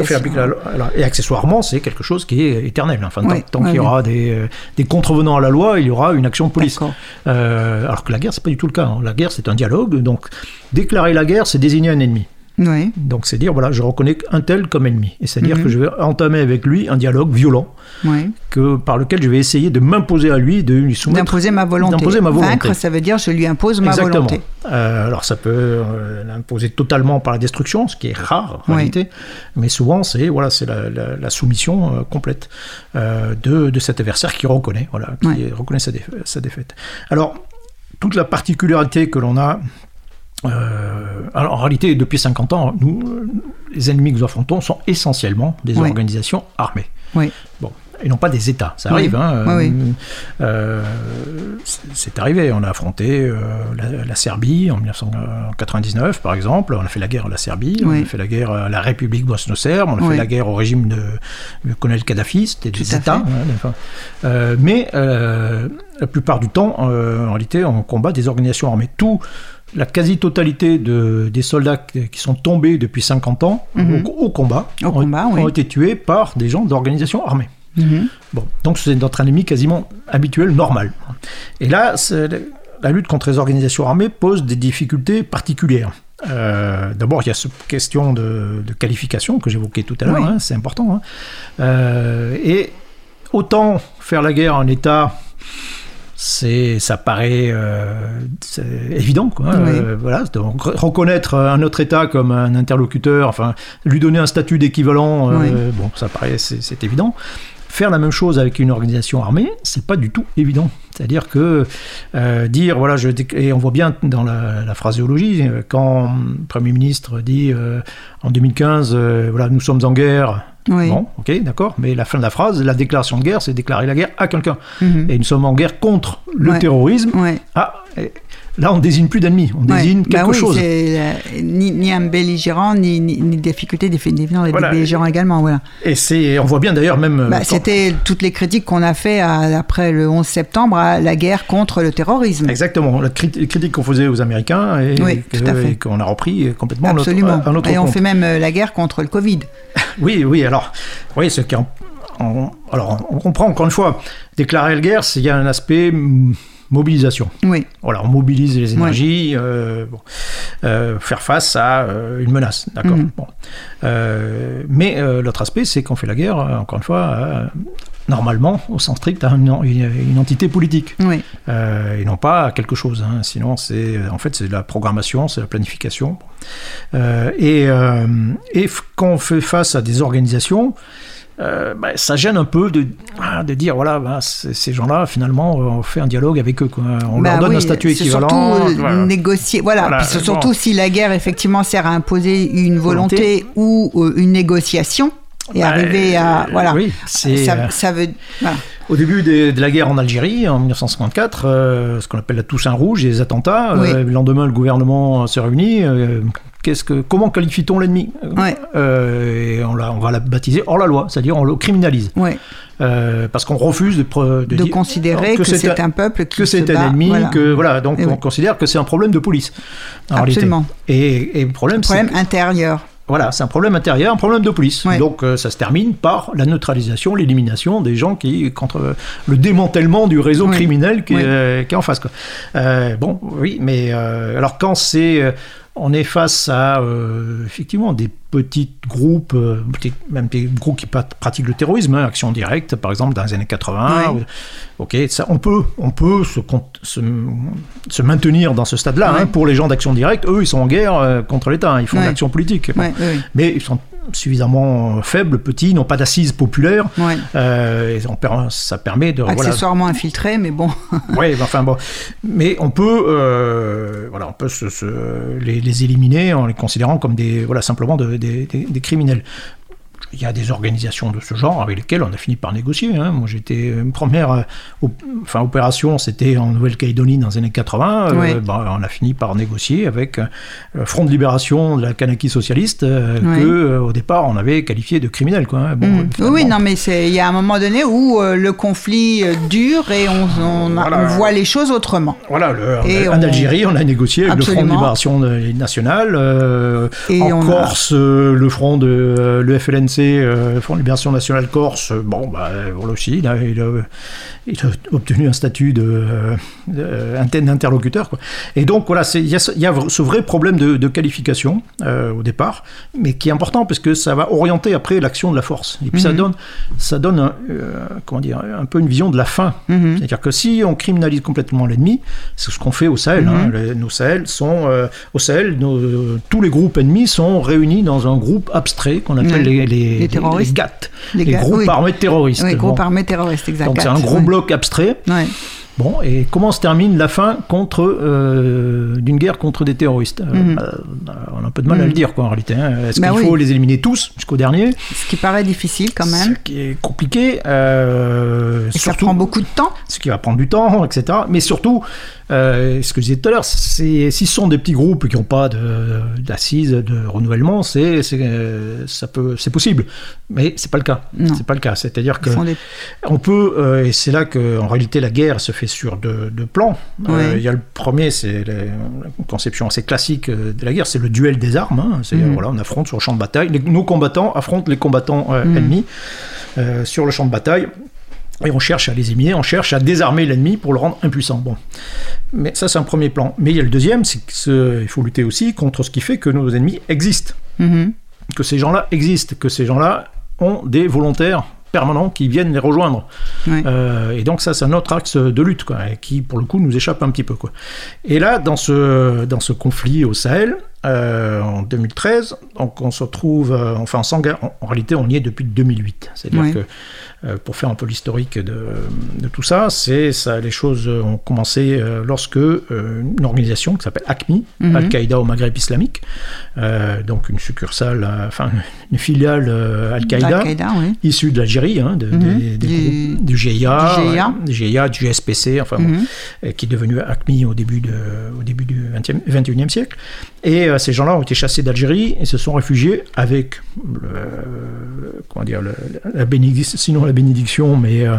la. Et accessoirement, c'est quelque chose qui est éternel. Enfin, tant, qu'il y aura des, euh, des contrevenants à la loi, il y aura une action de police. Euh, alors que la guerre, c'est pas du tout le cas. hein. La guerre, c'est un dialogue. Donc, déclarer la guerre, c'est désigner un ennemi. Oui. Donc c'est dire, voilà, je reconnais un tel comme ennemi. Et c'est-à-dire Mhm. que je vais entamer avec lui un dialogue violent Oui. que, par lequel je vais essayer de m'imposer à lui, de lui soumettre. D'imposer ma volonté. D'imposer ma volonté. Vaincre, ça veut dire je lui impose ma Exactement. volonté. Euh, alors ça peut euh, l'imposer totalement par la destruction, ce qui est rare en Oui. réalité, mais souvent c'est voilà, c'est la, la- la soumission euh, complète de, de cet adversaire qui reconnaît, voilà, qui reconnaît sa, défa- sa défaite. Alors toute la particularité que l'on a euh, alors en réalité, depuis 50 ans, nous, euh, les ennemis que nous affrontons sont essentiellement des Oui. organisations armées. Oui. Bon, et non pas des États. Ça Oui. arrive. Hein, Oui, oui. euh, c'est- arrivé. On a affronté euh, la, la Serbie en 1999, par exemple. On a fait la guerre à la Serbie. On a fait la guerre à la République bosno-serbe. On a fait la guerre au régime de, du colonel Kadhafi. C'était des États. hein. Euh, mais la plupart du temps, en réalité, on combat des organisations armées. Tout la quasi-totalité de, des soldats qui sont tombés depuis 50 ans Mhm. au, au combat, Au ont, combat, ont oui. été tués par des gens d'organisations armées. Mhm. Bon, donc c'est notre ennemi quasiment habituel, normal. Et là, la lutte contre les organisations armées pose des difficultés particulières. Euh, D'abord, il y a cette question de, de qualification que j'évoquais tout à l'heure, Oui. hein, c'est important. hein. Euh, et autant faire la guerre en État, c'est, ça paraît euh, évident, quoi. Oui. Euh, voilà, donc reconnaître un autre État comme un interlocuteur, enfin, lui donner un statut d'équivalent, euh, Oui. bon, ça paraît, c'est, évident. Faire la même chose avec une organisation armée, c'est pas du tout évident. C'est-à-dire que dire, voilà, je et on voit bien dans la, la phraséologie, quand le Premier ministre dit en 2015, euh, voilà, nous sommes en guerre. Oui. Bon, ok, d'accord, mais la fin de la phrase, la déclaration de guerre, c'est déclarer la guerre à quelqu'un. Mhm. Et nous sommes en guerre contre le Ouais. terrorisme. Ouais. Ah, là, on désigne plus d'ennemis, on Ouais. désigne Bah quelque oui, chose. c'est, euh, ni, ni un belligérant, ni, ni, ni difficulté définitivement des Voilà. belligérants également. Voilà. Et c'est, on voit bien d'ailleurs même. euh, Bah, C'était toutes les critiques qu'on a fait à- après le 11 septembre à la guerre contre le terrorisme. Exactement, la crit- les critiques qu'on faisait aux Américains et, Oui, que- à et qu'on a repris complètement à notre- Absolument. à notre Et on compte. fait même euh, la guerre contre le Covid. Oui, oui, alors, oui, ce qui en- en- alors, on comprend encore une fois, déclarer la guerre, c'est- il y a un aspect mm, mobilisation. Oui. Voilà, on mobilise les énergies, euh, bon, euh, faire face à euh, une menace, d'accord. Mhm. Bon. Mais l'autre aspect, c'est qu'on fait la guerre, encore une fois, normalement, au sens strict, à une, une- entité politique, Oui. euh, et non pas à quelque chose. hein. Sinon, c'est en fait c'est de la programmation, c'est la planification. Euh, et, euh, et quand on fait face à des organisations, euh, bah, ça gêne un peu de, ah, de dire voilà, bah, ces gens-là, finalement, on fait un dialogue avec eux. Quoi. On Bah leur donne oui, un statut équivalent. Surtout voilà. négocier. Voilà. Voilà, Puis c'est bon. surtout si la guerre effectivement sert à imposer une volonté, Volonté. ou une négociation et Bah, arriver à euh, voilà. oui, c'est, ça, euh, ça veut. Voilà. Au début de la guerre en Algérie, en 1954, euh, ce qu'on appelle la Toussaint Rouge, et les attentats, Oui. euh, le lendemain, le gouvernement se réunit. euh, qu'est-ce que, comment qualifie-t-on l'ennemi? Ouais. Et on, l'a- on va la baptiser hors la loi, c'est-à-dire on le criminalise. Ouais. Parce qu'on refuse de, De, dire- considérer que, c'est un, peuple qui que se c'est bat, un ennemi, voilà. que voilà, donc Et on oui. considère que c'est un problème de police. en Absolument. réalité. Et, et le problème, c'est Problème intérieur. Voilà, c'est un problème intérieur, un problème de police. Ouais. Donc euh, ça se termine par la neutralisation, l'élimination des gens qui contre euh, le démantèlement du réseau criminel qui, est- Oui. euh, qui est en face. Quoi. Bon, oui, mais alors quand c'est on est face à euh, effectivement des petits groupes, euh, peut-être même des groupes qui pratiquent le terrorisme, hein, action directe, par exemple dans les années 80. Oui. Ok, ça, on peut, on peut se, con- se, se maintenir dans ce stade-là. Oui. hein. pour les gens d'action directe, eux, ils sont en guerre euh, contre l'État, hein. ils font Oui. de l'action politique. Ouais, oui, Mais ils sont suffisamment faibles, petits, n'ont pas d'assises populaires. oui. Ouais. Euh, et on per- ça permet de voilà, Accessoirement infiltré, mais bon. Ouais, mais enfin bon, mais on peut, euh, voilà, on peut se- les, les éliminer en les considérant comme des, voilà, simplement de- des, des- des criminels. Il y a des organisations de ce genre avec lesquelles on a fini par négocier. hein. Moi, j'étais une première, euh, op- enfin opération, c'était en Nouvelle-Calédonie dans les années 80. euh, bah, on a fini par négocier avec euh, le Front de libération de la Kanaki socialiste euh, que euh, au départ on avait qualifié de criminel, quoi. hein. Bon, Mm. euh, Oui, non, mais il y a un moment donné où euh, le conflit euh, dure et on, on, a- Voilà. on voit les choses autrrement. Voilà, le- Et en on- Algérie, on a négocié avec le Front de. Libération Nationale. euh, en a- Corse, euh, le Front de euh, le FLNC l'UNC, euh, Front de Libération Nationale Corse, bon, bah, aussi, il a, il a- il a obtenu un statut euh, euh, d'interlocuteur. quoi. Et donc, voilà, il y, a ce- il y a ce vrai problème de, de qualification euh, au départ, mais qui est important parce que ça va orienter après l'action de la force. Et puis ça donne, ça donne un, euh, comment dire, un peu une vision de la fin. Mhm. C'est-à-dire que si on criminalise complètement l'ennemi, c'est ce qu'on fait au Sahel. hein. Les- nos Sahel sont, euh, au Sahel, nos- euh, tous les groupes ennemis sont réunis dans un groupe abstrait qu'on appelle les, les, Les terroristes. GAT, Les groupes oui. armés terroristes. Oui, groupe Bon. armé terroriste, exact. Donc c'est un gros bloc abstrait. Bon, et comment se termine la fin contre euh, d'une guerre contre des terroristes? Euh, Mhm. bah, On a un peu de mal à Mhm. le dire, quoi, en réalité. hein. Est-ce Bah qu'il oui. faut les éliminer tous jusqu'au dernier? Ce qui paraît difficile quand Ce même. qui est compliqué. euh, Et ça surtout- prend beaucoup de temps. ce qui va prendre du temps, etc. Mais surtout, euh, ce que je disais tout à l'heure, si ce sont des petits groupes qui n'ont pas d'assises, de, renouvellement, c'est euh, ça peut c'est possible, mais c'est pas le cas. C'est pas le cas. C'est-à-dire que des- on peut, euh, et c'est là que en réalité la guerre se fait sur deux, deux plans. Oui. Il y a le premier, c'est la conception assez classique de la guerre, c'est le duel des armes. hein. C'est-à-dire Mhm. voilà, on affronte sur le champ de bataille, Les- nos combattants affrontent les combattants Mhm. ennemis sur le champ de bataille. Et on cherche à les éliminer, on cherche à désarmer l'ennemi pour le rendre impuissant. Bon. Mais ça, c'est un premier plan. Mais il y a le deuxième, c'est qu'il faut lutter aussi contre ce qui fait que nos ennemis existent. Mhm. Que ces gens-là existent, que ces gens-là ont des volontaires permanents qui viennent les rejoindre. Euh, et donc ça, c'est un autre axe de lutte, quoi, qui, pour le coup, nous échappe un petit peu. Quoi. Et là, dans ce, dans ce conflit au Sahel, euh, en 2013, donc on se retrouve, euh, enfin, en, en réalité, on y est depuis 2008. C'est-à-dire Ouais. que, euh, pour faire un peu l'historique de, de tout ça, c'est ça, les choses ont commencé euh, lorsque une organisation qui s'appelle ACMI, Mhm. Al-Qaïda au Maghreb islamique, donc une succursale, enfin, une filiale Al-Qaïda, Al-Qaïda, oui. issu de l'Algérie, hein, de- Mhm. des, des Du- groupes- du GIA, du GIA. du SPC, enfin, bon, Mhm. qui est devenu ACMI au début, de, au début du 20e 21e siècle. Et euh, ces gens-là ont été chassés d'Algérie et se sont réfugiés avec, le- comment dire, le- la bénédiction, sinon la bénédiction, mais euh,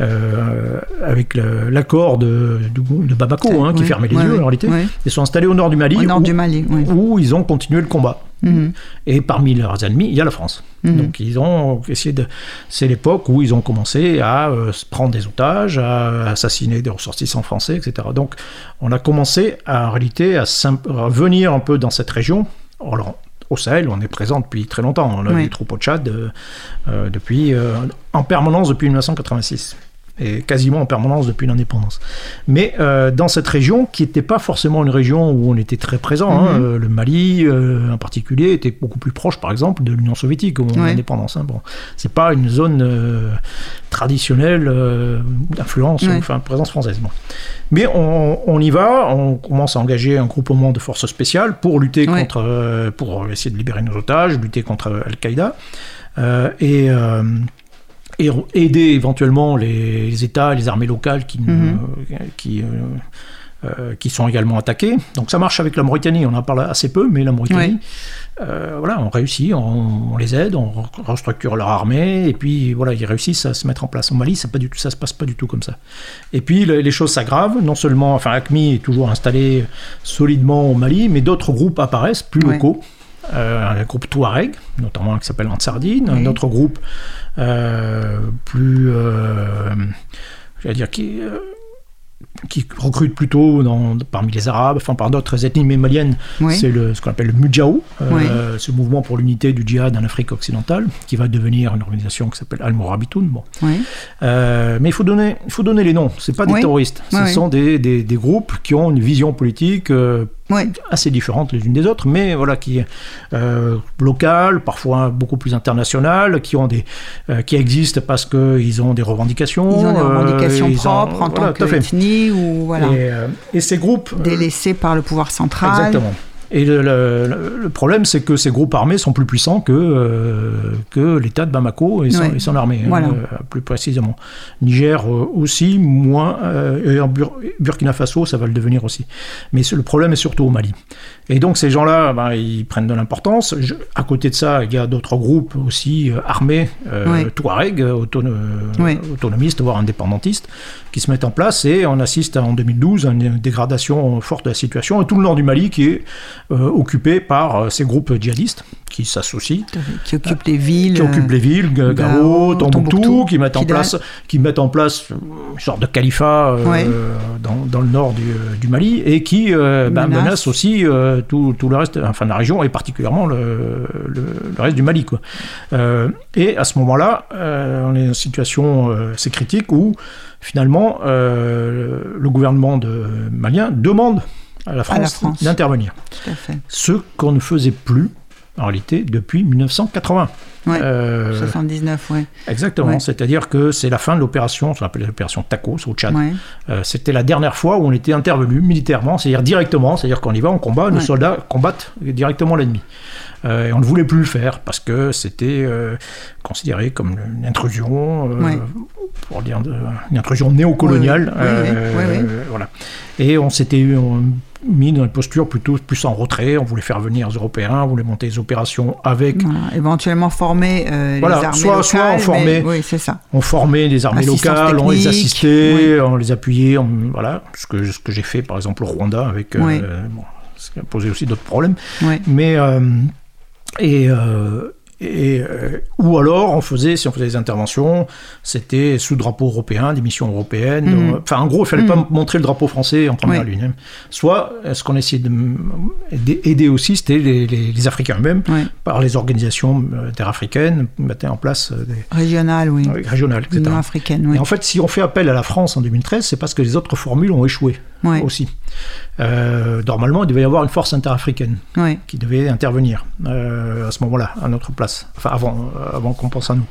euh, avec l'accord de, de, de Bamako, hein, qui fermait les yeux en réalité. Ils sont installés au nord du Mali, Au nord où, du Mali, oui. où ils ont continué le combat. Mhm. Et parmi leurs ennemis, il y a la France. Mhm. Donc ils ont essayé de. C'est l'époque où ils ont commencé à euh, prendre des otages, à assassiner des ressortissants français, etc. Donc on a commencé à, en réalité à, venir un peu dans cette région. Alors, au Sahel, on est présent depuis très longtemps. On a Oui. des troupes au Tchad euh, euh, depuis, euh, en permanence depuis 1986 et quasiment en permanence depuis l'indépendance. Mais euh, dans cette région, qui n'était pas forcément une région où on était très présent, hein, Mhm. euh, le Mali euh, en particulier était beaucoup plus proche, par exemple, de l'Union soviétique au moment de l'indépendance. Hein. Bon, c'est pas une zone traditionnelle d'influence, Ouais. enfin présence française. Bon. Mais on, on y va, on commence à engager un groupement de forces spéciales pour lutter Ouais. contre, pour essayer de libérer nos otages, lutter contre Al-Qaïda. Et, et aider éventuellement les, les États, les armées locales qui, ne- Mhm. qui, euh, euh, qui sont également attaqués. Donc ça marche avec la Mauritanie, on en parle assez peu, mais la Mauritanie, euh, voilà, on réussit, on, on les aide, on re- restructure leur armée, et puis voilà, ils réussissent à se mettre en place. Au Mali, ça pas du tout, ça se passe pas du tout comme ça. Et puis le- les choses s'aggravent, non seulement, enfin ACMI est toujours installé solidement au Mali, mais d'autres groupes apparaissent, plus Ouais. locaux. Euh, un groupe Touareg, notamment qui s'appelle Ansardine, Oui. un autre groupe euh, plus, euh, j'allais dire, qui, qui recrute plutôt dans, parmi les Arabes, enfin par d'autres ethnies mais maliennes, Oui. c'est ce qu'on appelle le Mujahou, euh, ce mouvement pour l'unité du djihad en Afrique occidentale, qui va devenir une organisation qui s'appelle Al-Mourabitoun. Bon. Oui. Euh, mais il faut donner, il faut donner les noms. C'est pas des terroristes. Ce sont des, des, des groupes qui ont une vision politique euh, assez différentes les unes des autres, mais voilà qui est euh, locales, parfois beaucoup plus internationales, qui ont des, euh, qui existent parce que ils ont des revendications. Ils ont des euh, revendications ont- propres en voilà, tant qu'ethnie ou voilà, Et, euh, et ces groupes, euh, délaissés par le pouvoir central. Exactement. Et le, le- le problème, c'est que ces groupes armés sont plus puissants que, euh, que l'État de Bamako et son, Ouais. et son armée, hein, Voilà. euh, plus précisément. Niger euh, aussi, moins, et en Bur- Burkina Faso, ça va le devenir aussi. Mais le problème est surtout au Mali. Et donc ces gens-là, ben, ils prennent de l'importance. À côté de ça, il y a d'autres groupes aussi armés, Ouais. Touareg, Ouais. autonomistes, voire indépendantistes, qui se mettent en place et on assiste à, en 2012 à une dégradation forte de la situation et tout le nord du Mali qui est euh, occupé par euh, ces groupes djihadistes qui s'associent, Qui occupe les villes. qui occupent les villes, Ga- Gao, Tombouctou, qui mettent en place, qui mettent en place une sorte de califat euh, dans, dans le nord du, du Mali et qui euh, ben, Menace. menace aussi euh, tout, tout le reste, enfin la région et particulièrement le, le, le reste du Mali, quoi. Euh, et à ce moment-là, euh, on est dans une situation euh, assez critique où finalement euh, le gouvernement de malien demande à la France, France. d'intervenir, ce qu'on ne faisait plus en réalité depuis 1980. Ouais. Euh, 79, ouais. Exactement, Ouais. c'est-à-dire que c'est la fin de l'opération, qu'on appelle l'opération Tacos au Tchad. ouais. Euh, C'était la dernière fois où on était intervenu militairement, c'est-à-dire directement, c'est-à-dire qu'on y va, on combat, nos soldats combattent directement l'ennemi. Euh, et on ne voulait plus le faire parce que c'était euh, considéré comme une intrusion, euh, Ouais. pour dire de- une intrusion néocoloniale. Oui. Voilà. Et on s'était on- mis dans une posture plutôt plus en retrait, on voulait faire venir les Européens, on voulait monter des opérations avec Voilà. Éventuellement former euh, Voilà, les armées soit- locales. soit mais-. Oui, c'est ça. On formait des armées Assistance locales, on les assistait, on les appuyait, on- voilà, ce que, ce que j'ai fait par exemple au Rwanda avec, euh, Oui. bon, ce qui a posé aussi d'autres problèmes, Ouais. mais euh, et, euh, et euh, ou alors on faisait, si on faisait des interventions, c'était sous drapeau européen, des missions européennes. Mhm. donc, Enfin, en gros, il fallait pas montrer le drapeau français en première Oui. ligne. hein. Soit, euh, ce qu'on essayait d'aider aider aussi, c'était les, les- les Africains eux-mêmes, par les organisations euh, interafricaines, mettaient en place euh, des Régional, oui. euh, régionales, etc. Africaine, oui. Et en fait, si on fait appel à la France en 2013, c'est parce que les autres formules ont échoué Ouais. aussi. Euh, normalement, il devait y avoir une force interafricaine Ouais. qui devait intervenir euh, à ce moment-là, à notre place, enfin avant, euh, avant qu'on pense à nous.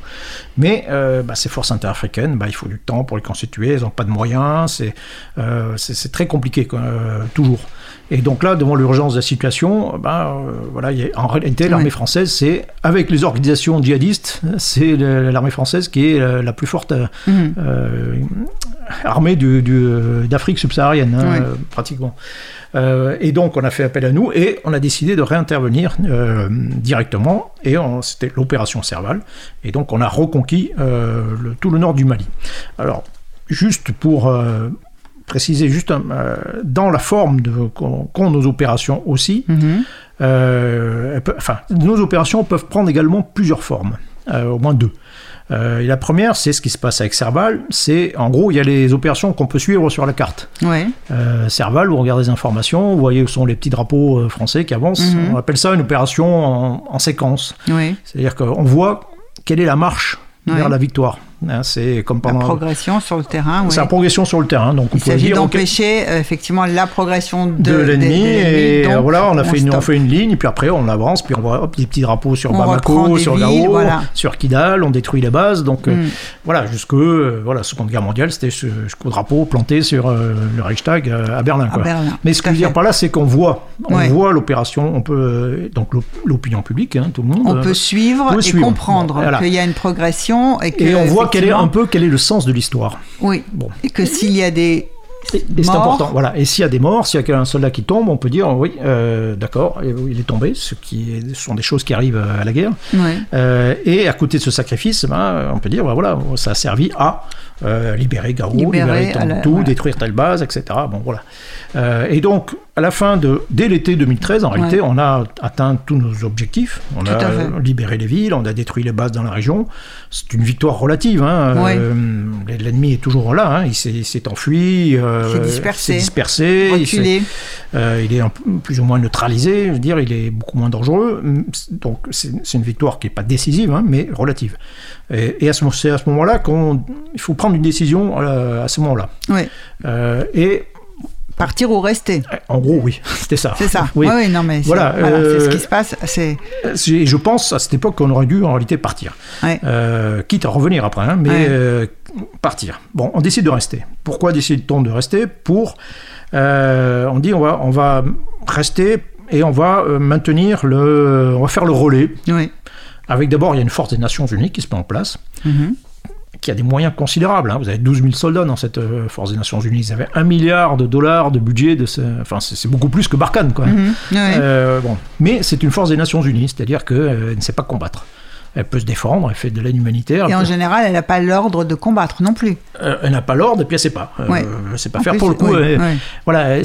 Mais euh, bah, ces forces interafricaines, bah, il faut du temps pour les constituer, elles n'ont pas de moyens, c'est très compliqué, quoi, toujours. Et donc là, devant l'urgence de la situation, bah, voilà, il y a- en réalité, l'armée Ouais. française, c'est avec les organisations djihadistes, c'est l'armée française qui est la plus forte euh, Euh, armée du- du- d'Afrique subsaharienne, hein, euh, pratiquement. Euh, et donc, on a fait appel à nous et on a décidé de réintervenir euh, directement. Et c'était l'opération Serval. Et donc, on a reconquis euh, le- tout le nord du Mali. Alors, juste pour euh, préciser, juste euh, dans la forme qu'ont nos opérations aussi, Mhm. euh, peuvent- enfin, nos opérations peuvent prendre également plusieurs formes, euh, au moins deux. Euh, et la première, c'est ce qui se passe avec Serval. C'est en gros, il y a les opérations qu'on peut suivre sur la carte. Ouais. Euh, Serval, vous regardez les informations, vous voyez où sont les petits drapeaux euh, français qui avancent. Mhm. On appelle ça une opération en, en séquence. Ouais. C'est-à-dire qu'on voit quelle est la marche Ouais. vers la victoire. Hein, c'est comme La pendant. progression sur le terrain, C'est oui. la progression sur le terrain. Donc on Il s'agit d'empêcher euh, effectivement la progression de, de, l'ennemi et donc voilà on a fait une, on fait une ligne puis après on avance puis on voit hop, des petits drapeaux sur On Bamako sur Gao voilà. sur Kidal on détruit les bases donc euh, Mm. voilà jusque euh, voilà Seconde Guerre mondiale c'était ce- jusqu'au drapeau planté sur euh, le Reichstag euh, à Berlin À quoi. Berlin. mais ce que je veux dire par là c'est qu'on voit on Ouais. voit l'opération on peut euh, donc l'op- l'opinion publique hein, tout le monde On euh, peut suivre peut et suivre. comprendre voilà. qu'il y a une progression et que et on voit quel est un peu quel est le sens de l'histoire oui bon et que s'il y a des Et, et c'est important. Voilà. Et s'il y a des morts, s'il y a un soldat qui tombe, on peut dire oui, euh, d'accord, il est tombé, ce qui est- ce sont des choses qui arrivent à la guerre. ouais. Euh, et à côté de ce sacrifice, ben, on peut dire ben, voilà, ça a servi à euh, libérer Gao, Libérer libérer la- voilà. détruire telle base, etc. Bon, voilà. Euh, et donc, à la fin de, dès l'été 2013, en réalité, on a atteint tous nos objectifs. On Tout a libéré les villes, on a détruit les bases dans la région. C'est une victoire relative. Hein. Ouais. Euh, L'ennemi est toujours là. hein. Il s'est enfui. euh, Il s'est dispersé. dispersé, il reculé euh, il est un plus ou moins neutralisé, je veux dire, il est beaucoup moins dangereux. Donc c'est une victoire qui n'est pas décisive, hein, mais relative. Et, et à ce, c'est à ce moment-là qu'il faut prendre une décision euh, à ce moment-là. ouais. Euh, et partir ou rester en gros, oui, c'était ça. c'est ça Oui. Non mais c'est Voilà, voilà, c'est ce euh, qui se passe c'est Je pense à cette époque qu'on aurait dû en réalité partir. ouais. Euh, quitte à revenir après, hein, mais Ouais. euh, partir. Bon, on décide de rester. Pourquoi décide-t-on de rester Pour, on dit on va, on va rester et on va maintenir le, on va faire le relais. ouais. Avec d'abord, il y a une force des Nations Unies qui se met en place, Mhm. Qui a des moyens considérables. hein. Vous avez 12 000 soldats dans cette euh, force des Nations Unies. Ils avaient un milliard de dollars de budget. De ce... Enfin, c'est beaucoup plus que Barkhane, quoi. Mhm. Ouais. Euh, bon. Mais c'est une force des Nations Unies, c'est-à-dire qu'elle ne sait pas combattre. elle peut se défendre, elle fait de l'aide humanitaire. Et en peut- général, elle n'a pas l'ordre de combattre non plus. euh, elle n'a pas l'ordre et puis elle sait pas. Euh, Ouais. Elle sait pas En faire plus, pour le coup. oui. Voilà,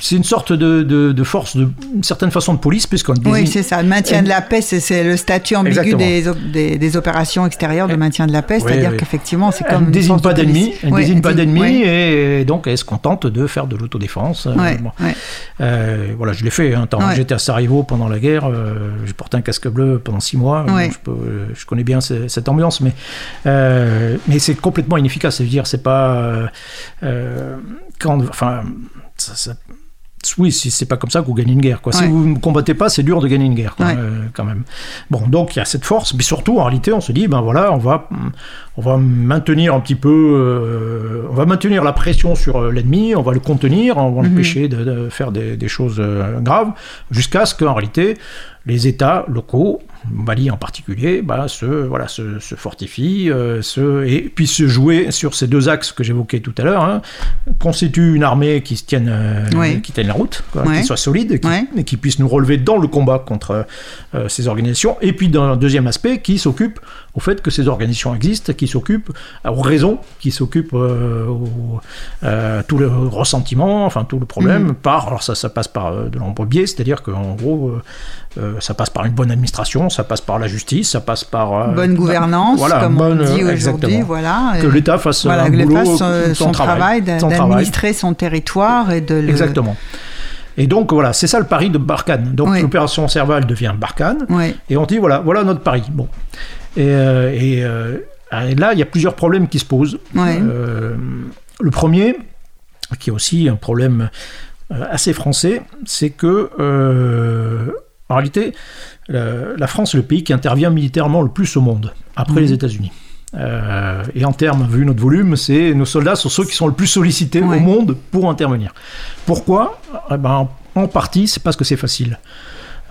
c'est une sorte de, de, de force, de, une certaine façon de police, puisqu'on désigne- Oui, c'est ça. Le maintien de la paix, c'est- le statut ambigu des, des, des opérations extérieures de maintien de la paix. C'est-à-dire oui. qu'effectivement, c'est Elle comme. ne une désigne pas de police. d'ennemis, elle ne Oui, désigne pas elle oui. et donc elle se contente de faire de l'autodéfense. Euh, bon. Euh, voilà, je l'ai fait. Hein, Ouais. J'étais à Sarajevo pendant la guerre. euh, j'ai porté un casque bleu pendant six mois. Ouais. donc je, peux- euh, je connais bien ce- cette ambiance, mais mais c'est complètement inefficace. C'est-à-dire, c'est pas quand, enfin, ça- ça- oui, c'est c'est pas comme ça que vous gagnez une guerre. Quoi. Si vous ne combattez pas, c'est dur de gagner une guerre, quoi, Ouais. euh, quand même. Bon, donc il y a cette force, mais surtout en réalité, on se dit, ben voilà, on va, on va maintenir un petit peu, euh, on va maintenir la pression sur euh, l'ennemi, on va le contenir, on va l'empêcher de, de faire des, des choses euh, graves, jusqu'à ce qu'en réalité, les États locaux, Mali en particulier, bah, se, voilà, se, se fortifient, euh, se, et puissent se jouer sur ces deux axes que j'évoquais tout à l'heure, hein, constituent une armée qui se tienne, euh, Oui. qui tienne la route, quoi, qui soit solide, et qui, Ouais. et qui puisse nous relever dans le combat contre euh, ces organisations. Et puis, d'un deuxième aspect, qui s'occupe au fait que ces organisations existent, qui s'occupent euh, aux raisons, qui s'occupent euh, euh, tout le ressentiment, enfin tout le problème, Mhm. par, alors ça, ça passe par euh, de nombreux biais, c'est-à-dire qu'en gros, euh, euh, ça passe par une bonne administration, ça passe par la justice, ça passe par... Bonne gouvernance, voilà, comme bonne, on dit aujourd'hui. Voilà. Que l'État fasse voilà, un que l'État boulot, fasse son, son travail, d'administrer son territoire et de le. Exactement. Et donc voilà, c'est ça le pari de Barkhane. Donc Oui. l'opération Serval devient Barkhane. Et on dit voilà, voilà notre pari. Bon. Et, euh, et, euh, et là, il y a plusieurs problèmes qui se posent. Ouais. Euh, le premier, qui est aussi un problème assez français, c'est que euh, en réalité, la, la France est le pays qui intervient militairement le plus au monde, après Mhm. les États-Unis. Euh, et en termes, vu notre volume, c'est nos soldats sont ceux qui sont le plus sollicités Ouais. au monde pour intervenir. Pourquoi? Eh ben, En partie, c'est parce que c'est facile.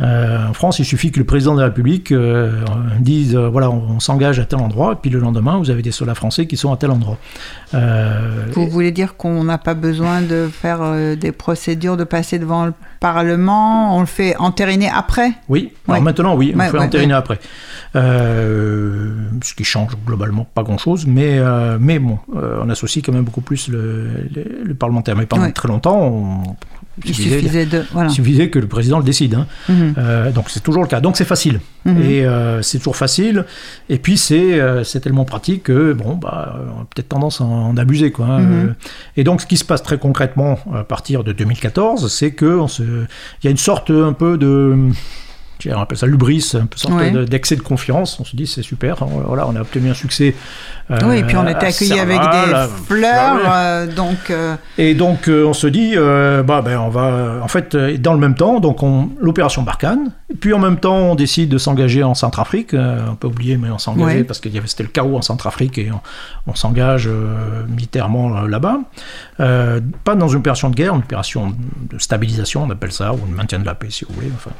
Euh, en France, il suffit que le président de la République euh, dise euh, voilà, on, on s'engage à tel endroit, et puis le lendemain, vous avez des soldats français qui sont à tel endroit. Vous voulez dire qu'on n'a pas besoin de faire des procédures, de passer devant le Parlement? On le fait entériner après? Oui, alors maintenant, oui, on Ouais, fait ouais, entériner après. Ce qui change globalement pas grand-chose, mais, mais bon, on associe quand même beaucoup plus le, le- le parlementaire. Mais pendant très longtemps, on, Il suffisait de. Voilà. il suffisait que le président le décide. hein. Mhm. Euh, donc c'est toujours le cas. Donc c'est facile. Mhm. Et euh, c'est toujours facile. Et puis c'est euh, tellement pratique que bon bah on a peut-être tendance à en abuser quoi. hein. Mhm. Euh, Et donc ce qui se passe très concrètement à partir de 2014, c'est que on se il y a une sorte un peu de on appelle ça l'ubris, un peu sorte Ouais. de- d'excès de confiance. On se dit c'est super, hein, voilà, on a obtenu un succès. Euh, Oui, et puis on était à accueillis avec des fleurs, Ah ouais. euh, donc. euh, et donc on se dit, bah ben on va, en fait, dans le même temps, donc on l'opération Barkhane. Puis en même temps, on décide de s'engager en Centrafrique. On peut oublier, mais on Ouais. parce qu'il y avait c'était le chaos en Centrafrique et on, on s'engage militairement là-bas. Pas dans une opération de guerre, une opération de stabilisation, on appelle ça, ou de maintien de la paix si vous voulez. Enfin.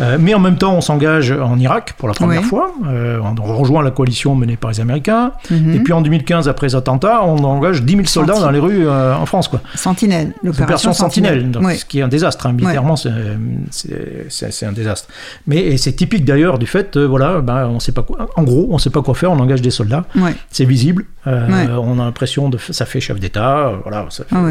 Euh, mais en même temps, on s'engage en Irak pour la première Oui. fois. Euh, on rejoint la coalition menée par les Américains. Mhm. Et puis en 2015, après les attentats, on engage 10 000 soldats dans les rues euh, en France. Quoi. Sentinelle, L'opération l'opération Sentinelle, donc, Oui. ce qui est un désastre. hein. Militairement, c'est- un désastre. Mais c'est typique d'ailleurs du fait, euh, voilà, ben, on sait pas quoi, en gros, on sait pas quoi faire, on engage des soldats, Ouais. c'est visible, euh, on a l'impression de ça fait chef d'État, voilà, Ah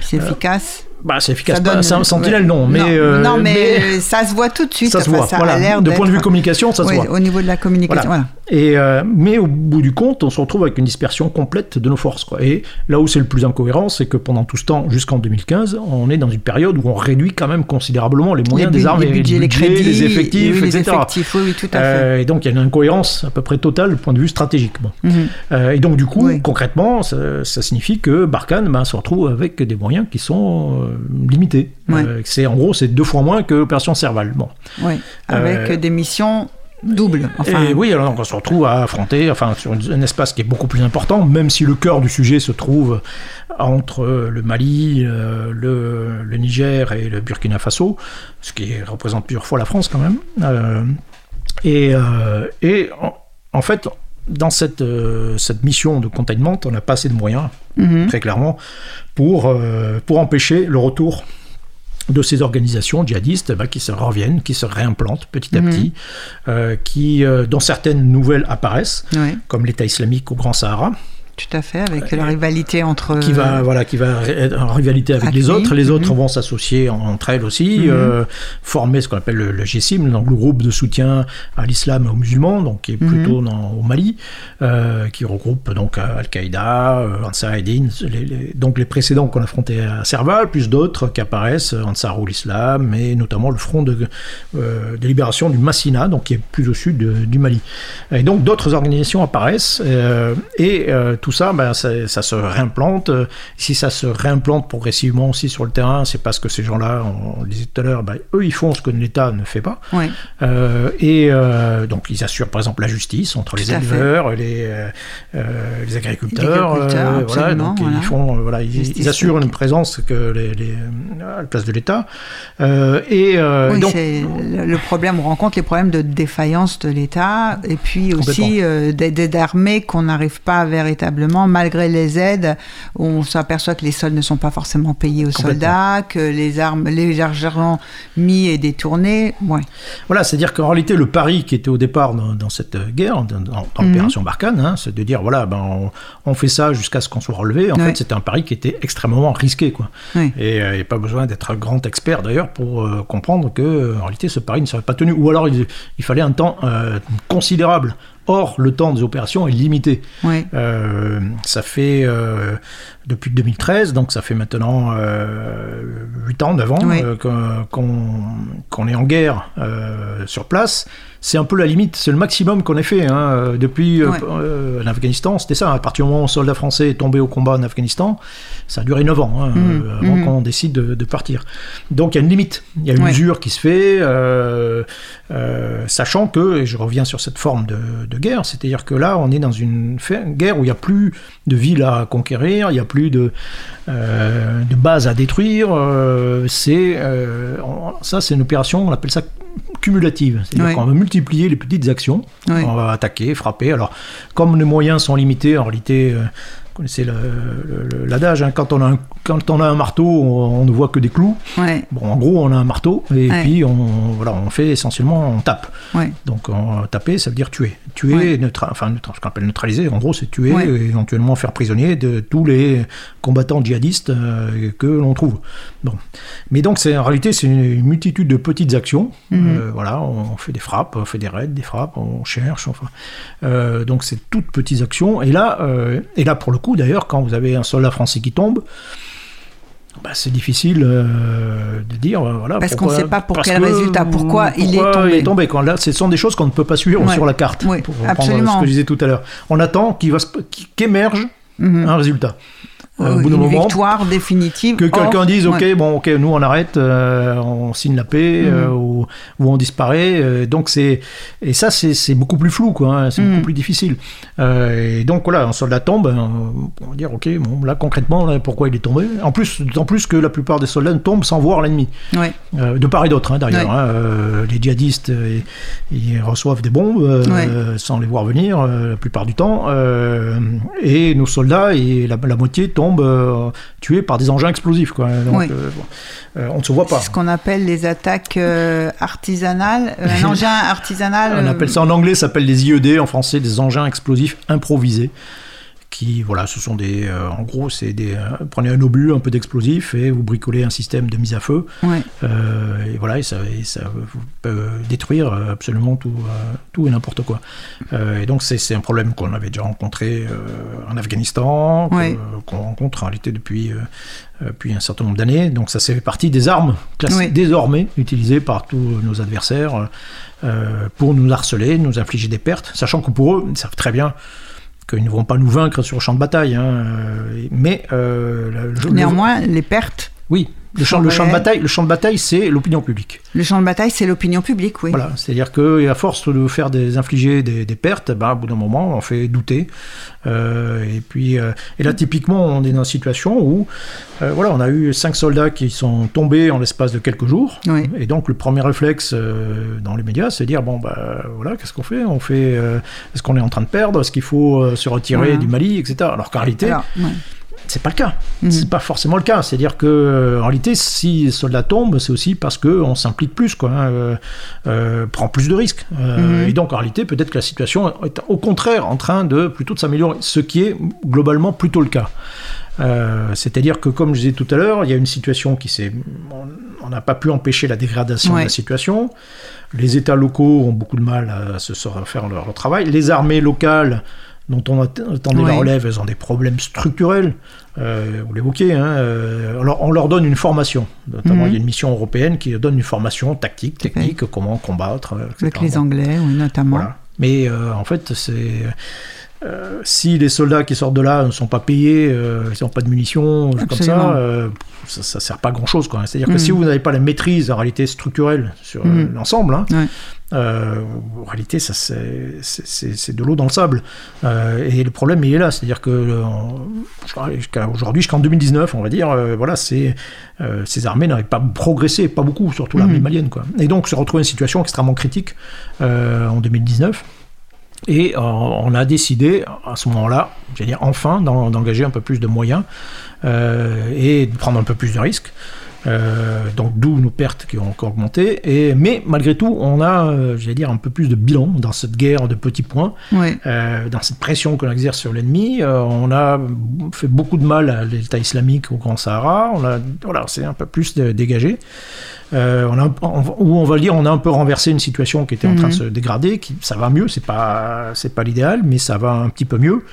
c'est efficace. bah, c'est efficace. Ça pas- donne- c'est un sentinelle, ouais. non, mais non, euh, non, mais, ça se voit tout de suite. ça se voit. ça voilà. a de point de vue communication, ça se Oui, voit. au niveau de la communication. Voilà. Et, euh, mais au bout du compte, on se retrouve avec une dispersion complète de nos forces. Quoi. Et là où c'est le plus incohérent, c'est que pendant tout ce temps, jusqu'en 2015, on est dans une période où on réduit quand même considérablement les moyens les, des armées, les budgets, les budgets, crédits, les effectifs, oui, les etc. effectifs, oui, oui, tout à fait. Euh, et donc il y a une incohérence à peu près totale du point de vue stratégique. Bon. Mhm. Euh, et donc du coup, concrètement, ça, ça signifie que Barkhane ben, se retrouve avec des moyens qui sont euh, limités. Ouais. C'est en gros c'est deux fois moins que l'opération Serval. Bon. Oui, avec des missions doubles. Enfin, Et oui, alors on se retrouve à affronter, enfin, sur un espace qui est beaucoup plus important, même si le cœur du sujet se trouve entre le Mali, euh, le, le Niger et le Burkina Faso, ce qui représente plusieurs fois la France quand même. Euh, et euh, et en, en fait, dans cette, euh, cette mission de containment, on n'a pas assez de moyens, mhm. très clairement, pour, euh, pour empêcher le retour de ces organisations djihadistes bah, qui se reviennent, qui se réimplantent petit à Mhm. petit, euh, qui, euh, dont certaines nouvelles apparaissent, comme l'État islamique au Grand Sahara, tout à fait, avec la rivalité entre. qui va voilà qui va être en rivalité avec les autres les autres mhm. vont s'associer en- entre elles aussi Mhm. euh, former ce qu'on appelle le, le GSIM donc le groupe de soutien à l'islam et aux musulmans donc qui est Mhm. plutôt dans, au Mali euh, qui regroupe donc euh, Al-Qaïda euh, Ansar Eddin les, les- donc les précédents qu'on affrontait à Serval plus d'autres qui apparaissent euh, Ansarul Islam et notamment le front de, euh, de libération du Massina donc qui est plus au sud de- du Mali et donc d'autres organisations apparaissent euh, et euh, tout ça, ben, ça, ça se réimplante. Euh, Si ça se réimplante progressivement aussi sur le terrain, c'est parce que ces gens-là, on, on le disait tout à l'heure, ben, eux ils font ce que l'État ne fait pas. Oui, Euh, et euh, donc ils assurent par exemple la justice entre les Tout à éleveurs, les, euh, les agriculteurs. Les agriculteurs, voilà, absolument, donc voilà. ils font, voilà, ils, Justice ils assurent une présence que les, les- à la place de l'État. Et oui donc c'est le problème, on rencontre les problèmes de défaillance de l'État et puis aussi armée qu'on n'arrive pas véritablement, malgré les aides, on s'aperçoit que les soldes ne sont pas forcément payés aux soldats, que les armes, les argent mis et détournés. Ouais. Voilà, c'est-à-dire qu'en réalité, le pari qui était au départ dans, dans cette guerre, dans, dans- Mhm. l'opération Barkhane, hein, c'est de dire voilà, ben, on, on fait ça jusqu'à ce qu'on soit relevé. En Ouais. fait, c'était un pari qui était extrêmement risqué, quoi. Oui. Et il n'y a pas besoin d'être un grand expert d'ailleurs pour euh, comprendre que euh, en réalité, ce pari ne serait pas tenu. Ou alors, il, il fallait un temps euh, considérable. Or, le temps des opérations est limité. Ouais. Euh, ça fait euh, depuis 2013, donc ça fait maintenant euh, 8 ans, 9 ans euh, qu'on est en guerre euh, sur place. C'est un peu la limite, c'est le maximum qu'on ait fait hein, euh, depuis euh, Ouais. euh, l'Afghanistan. C'était ça, à partir du moment où un soldat français est tombé au combat en Afghanistan, ça a duré 9 ans hein, euh, avant Mhm. qu'on décide de, de partir. Donc il y a une limite, il y a une Ouais. usure qui se fait, euh, euh, sachant que, et je reviens sur cette forme de, de guerre, c'est-à-dire que là on est dans une guerre où il n'y a plus de villes à conquérir, il n'y a plus de, euh, de bases à détruire, euh, c'est, euh, ça c'est une opération, on appelle ça cumulative, c'est-à-dire qu'on va multiplier les petites actions, on va attaquer, frapper, alors comme les moyens sont limités, en réalité... vous connaissez l'adage, hein, quand, on a un, quand on a un marteau, on, on ne voit que des clous. Ouais. Bon, en gros, on a un marteau et Ouais. puis on, voilà, on fait essentiellement, on tape. Ouais. Donc, on- taper, ça veut dire tuer. Tuer, neutra- enfin, neutra- ce qu'on appelle neutraliser, en gros, c'est tuer et éventuellement faire prisonnier de tous les combattants djihadistes euh, que l'on trouve. Bon. Mais donc, c'est, en réalité, c'est une multitude de petites actions. Mhm. Euh, voilà, on fait des frappes, on fait des raids, des frappes, on cherche, enfin. Euh, donc, c'est toutes petites actions. Et là, et là, pour le coup, d'ailleurs, quand vous avez un soldat français qui tombe, bah, c'est difficile euh, de dire euh, voilà Parce qu'on pourquoi- sait pas pour quel que- résultat, pourquoi il est tombé. il est tombé quand là ce sont des choses qu'on ne peut pas suivre Ouais. sur la carte pour absolument. ce que je disais tout à l'heure on attend qu'il va qu'émerge Mhm. un résultat Euh, au Oui, bout d'un une moment victoire définitive. que quelqu'un dise ok ouais. bon ok nous on arrête euh, on signe la paix Mhm. euh, ou, ou on disparaît euh, donc c'est et ça c'est beaucoup plus flou quoi hein, c'est Mhm. beaucoup plus difficile Euh, et donc voilà un soldat tombe euh, on va dire ok bon là concrètement là, pourquoi il est tombé? En plus d'autant plus que la plupart des soldats tombent sans voir l'ennemi Ouais. euh, de part et d'autre, hein, d'ailleurs. Ouais. hein, euh, les djihadistes, euh, ils reçoivent des bombes euh, sans les voir venir euh, la plupart du temps. euh, et nos soldats, et la, la moitié tombent euh, tués par des engins explosifs. Quoi. Donc, Oui. euh, bon, euh, on ne se voit pas. C'est ce qu'on appelle les attaques artisanales. Un engin artisanal. On appelle ça en anglais, ça s'appelle des IED, en français des engins explosifs improvisés. Qui, voilà, ce sont des. euh, en gros, c'est des. euh, prenez un obus, un peu d'explosif, et vous bricolez un système de mise à feu. Ouais. Euh, et voilà, et ça, et ça peut détruire absolument tout, tout et n'importe quoi. Et donc c'est c'est un problème qu'on avait déjà rencontré en Afghanistan, Ouais. qu'on rencontre en réalité depuis, depuis un certain nombre d'années. Donc ça fait partie des armes classées Ouais. désormais utilisées par tous nos adversaires euh, pour nous harceler, nous infliger des pertes, sachant que pour eux, ils savent très bien qu'ils ne vont pas nous vaincre sur le champ de bataille. hein, mais euh, le- Néanmoins, les pertes. Oui, le champ, sont le champ de bataille, le champ de bataille, c'est l'opinion publique. Le champ de bataille, c'est l'opinion publique, oui. Voilà, c'est-à-dire que à force de faire des infliger des, des pertes, ben, au bout d'un moment, on fait douter. Euh, et puis, euh, et là, typiquement, on est dans une situation où, euh, voilà, on a eu cinq soldats qui sont tombés en l'espace de quelques jours. Oui. Et donc, le premier réflexe dans les médias, c'est de dire bon, bah, voilà, qu'est-ce qu'on fait? On fait, est-ce qu'on est en train de perdre? Est-ce qu'il faut se retirer Voilà. du Mali, etc. Alors qu'en réalité, Alors, ouais. C'est pas le cas. Mhm. C'est pas forcément le cas. C'est-à-dire que euh, en réalité, si les soldats tombent, c'est aussi parce que on s'implique plus, quoi, hein, euh, euh, prend plus de risques. Euh, Mhm. Et donc en réalité, peut-être que la situation est au contraire en train de plutôt de s'améliorer, ce qui est globalement plutôt le cas. C'est-à-dire que, comme je disais tout à l'heure, il y a une situation qui s'est. on- n'a pas pu empêcher la dégradation Ouais. de la situation. Les États locaux ont beaucoup de mal à se se faire leur, leur travail. Les armées locales, dont on att- attendait la relève, elles ont des problèmes structurels. Euh, vous l'évoquez. Hein, euh, alors, on leur donne une formation. Notamment, Mhm. il y a une mission européenne qui donne une formation tactique, technique, comment combattre. euh, Avec etc. les Anglais, oui, notamment. Voilà. Mais euh, en fait, c'est. euh, si les soldats qui sortent de là ne sont pas payés, ils n'ont pas de munitions, comme ça, ça, ne sert pas à grand chose. C'est-à-dire que Mhm. si vous n'avez pas la maîtrise en réalité structurelle sur Mhm. l'ensemble, hein, Ouais. Euh, en réalité, ça, c'est- c'est c'est- c'est de l'eau dans le sable. Euh, et le problème, il est là. C'est-à-dire que euh, jusqu'à aujourd'hui, jusqu'en 2019, on va dire, euh, voilà, c'est, ces armées n'avaient pas progressé, pas beaucoup, surtout l'armée Mhm. malienne. Quoi. Et donc, se retrouver une situation extrêmement critique en 2019. Et on a décidé à ce moment-là, j'allais dire enfin, d'en- d'engager un peu plus de moyens et de prendre un peu plus de risques. Euh, donc d'où nos pertes qui ont encore augmenté. Et, mais malgré tout, on a, euh, j'allais dire, un peu plus de bilan dans cette guerre de petits points, Ouais. euh, dans cette pression qu'on exerce sur l'ennemi. On a fait beaucoup de mal à l'État islamique au Grand Sahara. On a, voilà, c'est un peu plus de- dégagé. Euh, on a, on- ou on va le dire, on a un peu renversé une situation qui était en train de Mhm. se dégrader. Qui, ça va mieux, c'est pas, c'est pas l'idéal, mais ça va un petit peu mieux.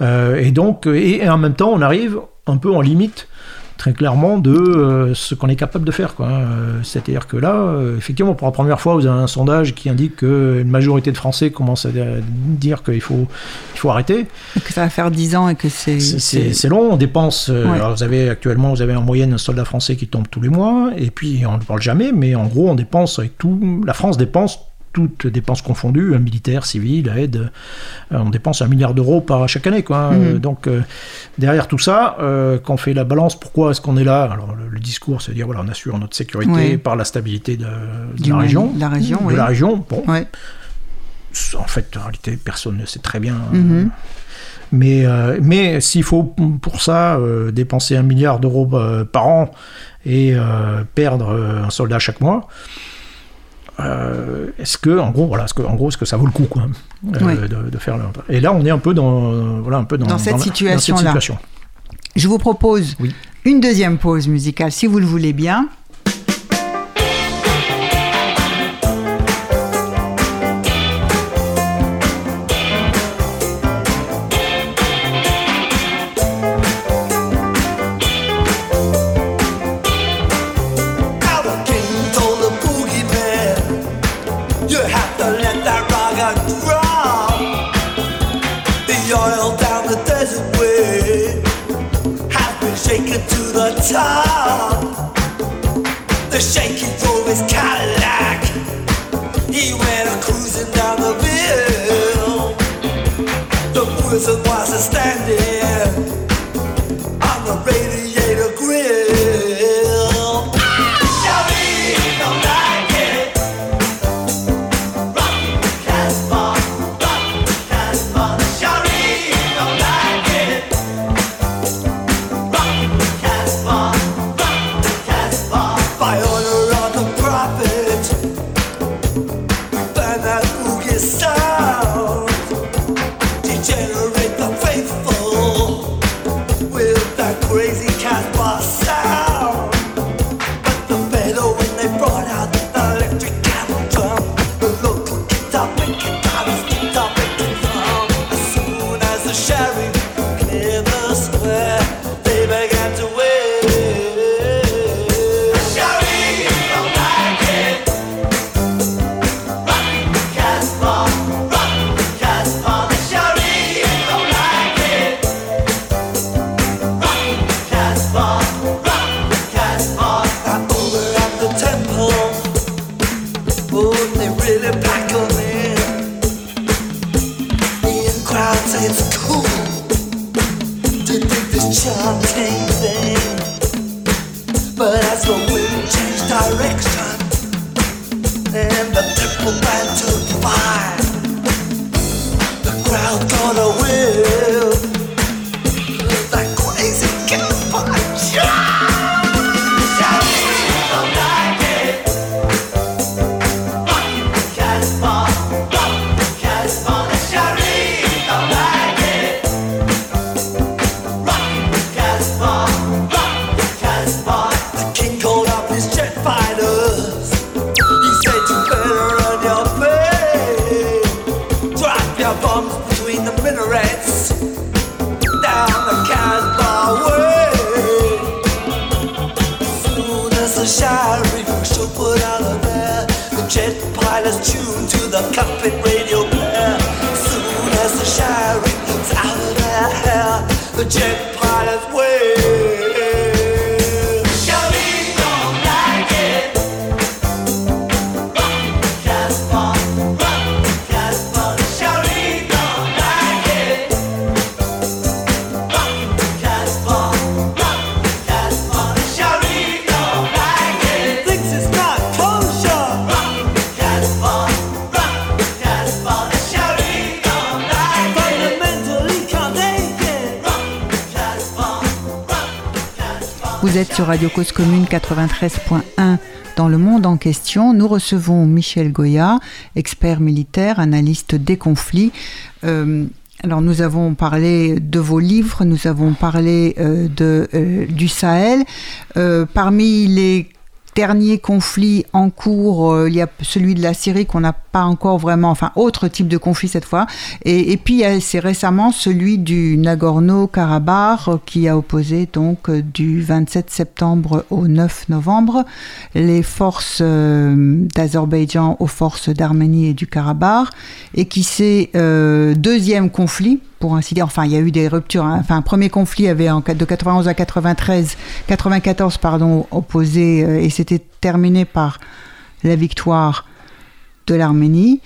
Euh, et donc, et, et en même temps, on arrive un peu en limite très clairement de euh, ce qu'on est capable de faire. quoi. Euh, C'est-à-dire que là, euh, effectivement, pour la première fois, vous avez un sondage qui indique qu'une majorité de Français commencent à dire qu'il faut, il faut arrêter. Et que ça va faire 10 ans et que c'est. C'est- long, on dépense. Ouais. alors vous avez actuellement, vous avez en moyenne un soldat français qui tombe tous les mois, et puis on ne parle jamais, mais en gros, on dépense avec tout. La France dépense toutes dépenses confondues, militaire, civil, aide, euh, on dépense un milliard d'euros par chaque année, quoi. Mhm. Euh, donc euh, derrière tout ça, euh, quand on fait la balance, pourquoi est-ce qu'on est là? Alors le, le discours, c'est de dire voilà, on assure notre sécurité par la stabilité de, de Du la région, la région, de oui. la région. Bon, en fait, en réalité, personne ne sait très bien. Mhm. Mais, euh, mais s'il faut pour ça euh, dépenser un milliard d'euros euh, par an et perdre un soldat chaque mois, euh, est-ce que, en gros, voilà, est-ce que, en gros, est-ce que ça vaut le coup, quoi, euh, Ouais. de, de faire le... Et là, on est un peu dans, voilà, un peu dans, Dans cette la- situation-là. situation. Je vous propose Oui. une deuxième pause musicale, si vous le voulez bien. The shaky drove his Cadillac. He went cruising down the hill. The was standing sur Radio Cause Commune 93.1 dans le monde en question. Nous recevons Michel Goya, expert militaire, analyste des conflits. Euh, alors nous avons parlé de vos livres, nous avons parlé euh, de, euh, du Sahel. Parmi les derniers conflits en cours, euh, il y a celui de la Syrie qu'on n'a pas encore vraiment, enfin autre type de conflit cette fois. Et, puis c'est récemment celui du Nagorno-Karabakh euh, qui a opposé donc euh, du 27 septembre au 9 novembre les forces d'Azerbaïdjan aux forces d'Arménie et du Karabakh et qui c'est deuxième conflit pour ainsi dire. Enfin, il y a eu des ruptures. hein. Enfin, un premier conflit avait en, de 91 à 93, 94 pardon, opposé euh, et c'était terminé par la victoire de l'Arménie.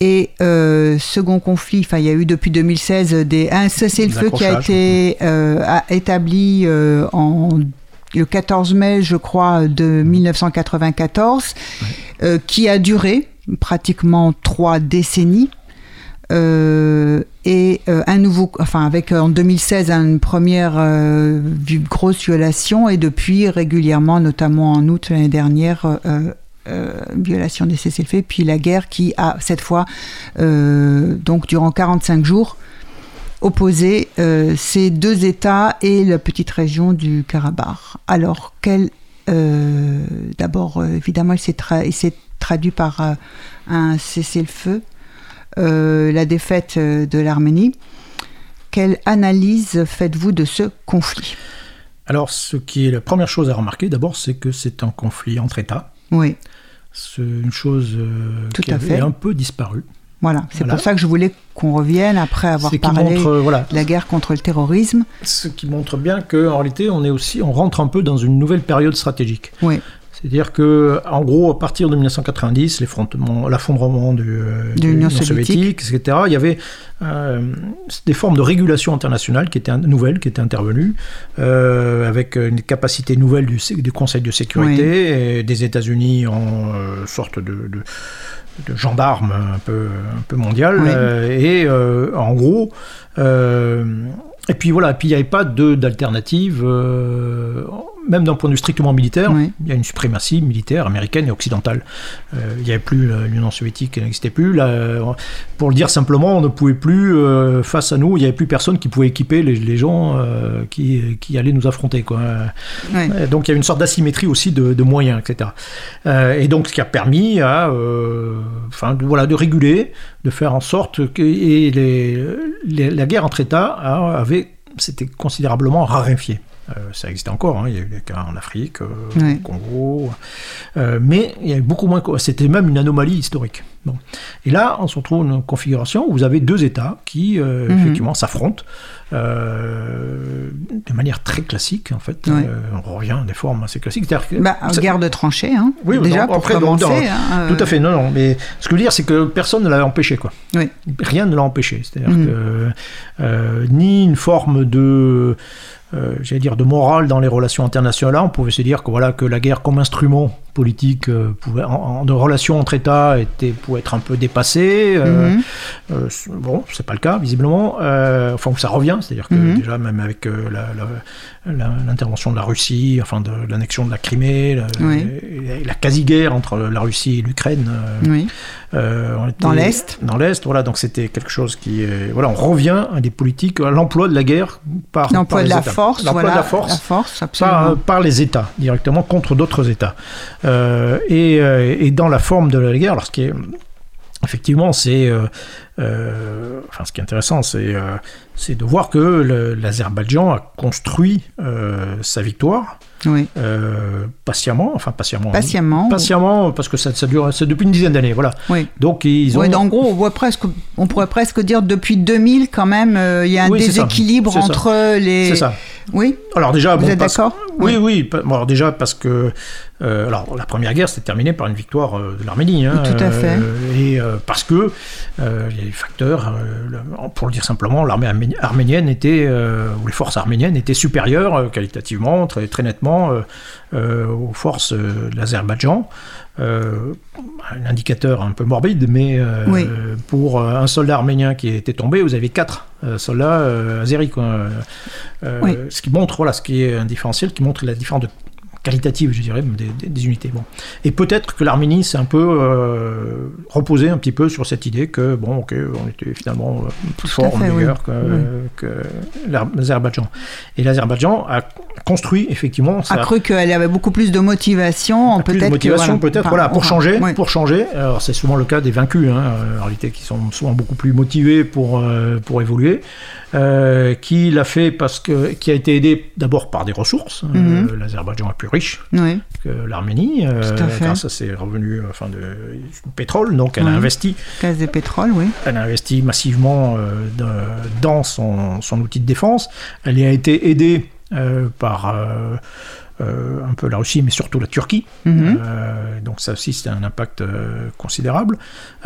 Et euh, second conflit, enfin il y a eu depuis 2016 des, un cessez-le-feu qui a été euh, a- établi euh, en le 14 mai, je crois, de 1994, euh, qui a duré pratiquement trois décennies. Euh, et euh, un nouveau, enfin avec euh, en 2016 une première grosse violation. Et depuis régulièrement, notamment en août l'année dernière, violation des cessez-le-feu, puis la guerre qui a cette fois donc durant 45 jours opposé ces deux États et la petite région du Karabakh. Alors quel euh, d'abord évidemment il s'est traduit par un cessez-le-feu la défaite euh, de l'Arménie. Quelle analyse faites-vous de ce conflit? Alors, ce qui est la première chose à remarquer, d'abord, c'est que c'est un conflit entre États. Oui, C'est une chose euh, Tout qui à avait fait. un peu disparu. voilà. C'est Voilà. pour ça que je voulais qu'on revienne après avoir parlé montre, euh, voilà, de la guerre contre le terrorisme. ce qui montre bien qu'en réalité, on est aussi, on rentre un peu dans une nouvelle période stratégique. Oui, C'est-à-dire que, en gros, à partir de 1990, l'effondrement l'effondrement du, euh, De l'Union soviétique. etc., il y avait euh, des formes de régulation internationale qui étaient nouvelles, qui étaient intervenues, euh, avec une capacité nouvelle du, Conseil de sécurité et des États-Unis en sorte de, de, de gendarme un peu, un peu mondial. Oui. et en gros, et puis voilà, et puis il n'y avait pas d'alternative, même d'un point de vue strictement militaire. Oui. Il y a une suprématie militaire américaine et occidentale. Euh, il n'y avait plus la- l'Union soviétique, elle n'existait plus. Là, pour le dire simplement, on ne pouvait plus, euh, face à nous, il n'y avait plus personne qui pouvait équiper les, les gens euh, qui, qui allaient nous affronter. Quoi. oui. Euh, Donc il y a une sorte d'asymétrie aussi de, de moyens, etc. Euh, et donc ce qui a permis à, euh, enfin, de, voilà, de réguler, de faire en sorte que et les, les- la guerre entre États avait, s'était considérablement raréfiée. Euh, ça existait encore, hein, il y a eu des cas en Afrique, euh, Ouais. au Congo, euh, mais il y avait beaucoup moins. C'était même une anomalie historique. Bon. Et là, on se retrouve dans une configuration où vous avez deux États qui, euh, Mhm. effectivement, s'affrontent euh, de manière très classique, en fait. Euh, on revient à des formes assez classiques. Bah, ça- guerre de tranchées, hein. Oui, déjà non, pour après, commencer. non, hein, Tout à fait, non, non. Mais ce que je veux dire, c'est que personne ne l'a empêché, quoi. Oui. Rien ne l'a empêché. C'est-à-dire Mhm. que ni une forme de, euh, j'allais dire, de morale dans les relations internationales. On pouvait se dire que voilà que la guerre comme instrument politique euh, pouvait, en, en- de relations entre États était, pouvait être un peu dépassée. euh, c- bon, c'est pas le cas, visiblement. Enfin, ça revient, c'est-à-dire que Mhm. déjà, même avec l'intervention de la Russie, enfin de l'annexion de la Crimée, la, Oui. la quasi-guerre entre la Russie et l'Ukraine. Oui. Euh, était- Dans l'Est. Dans l'Est, voilà. Donc c'était quelque chose qui, voilà, on revient à des politiques, à l'emploi de la guerre par L'emploi de les la États. force, l'emploi voilà. de la force par, les États, directement contre d'autres États. Euh, et, euh, et dans la forme de la guerre, alors ce qui est effectivement, c'est enfin ce qui est intéressant, c'est c'est de voir que l'Azerbaïdjan a construit sa victoire Oui. euh, patiemment, enfin patiemment. Patiemment. Patiemment, parce que ça, ça dure, c'est depuis une dizaine d'années, voilà. Oui. Donc ils ont. Ouais, en gros, on, voit presque, on pourrait presque dire depuis 2000 quand même, euh, il y a un Oui, ça. déséquilibre ça. entre les. C'est ça. Oui. Alors déjà, Vous bon, êtes parce- d'accord Oui, oui. bon, alors déjà parce que euh, alors la première guerre s'est terminée par une victoire euh, de l'Arménie. hein, Tout à fait. euh, et parce que il y a des facteurs, pour le dire simplement, l'armée armé- arménienne était ou les forces arméniennes étaient supérieures qualitativement, très très nettement aux forces de l'Azerbaïdjan. Euh, un indicateur un peu morbide, mais euh, Oui. pour euh, un soldat arménien qui était tombé, vous avez quatre soldats azéris. quoi. Oui. Ce qui montre, voilà, ce qui est un différentiel, qui montre la différence de qualitative, je dirais, des, des- des unités. Bon. Et peut-être que l'Arménie s'est un peu euh, reposée un petit peu sur cette idée que, bon, ok, on était finalement euh, plus à fort, fait, meilleur oui. que, l'Azerbaïdjan. Et l'Azerbaïdjan a construit, effectivement, A cru qu'elle avait beaucoup plus de motivation, plus peut-être. de motivation peut-être Enfin, voilà pour enfin, changer oui. pour changer alors c'est souvent le cas des vaincus hein, euh, en réalité qui sont souvent beaucoup plus motivés pour euh, pour évoluer euh, qui l'a fait parce que qui a été aidé d'abord par des ressources Euh, Mhm. l'Azerbaïdjan est plus riche Oui. que l'Arménie euh, grâce à ses revenus enfin de du pétrole donc elle a investi Gaz et pétrole, oui. elle a investi massivement euh, de- dans son, son outil de défense. Elle y a été aidée euh, par euh, euh, un peu la Russie, mais surtout la Turquie. Mhm. Euh, donc ça aussi, c'est un impact euh, considérable.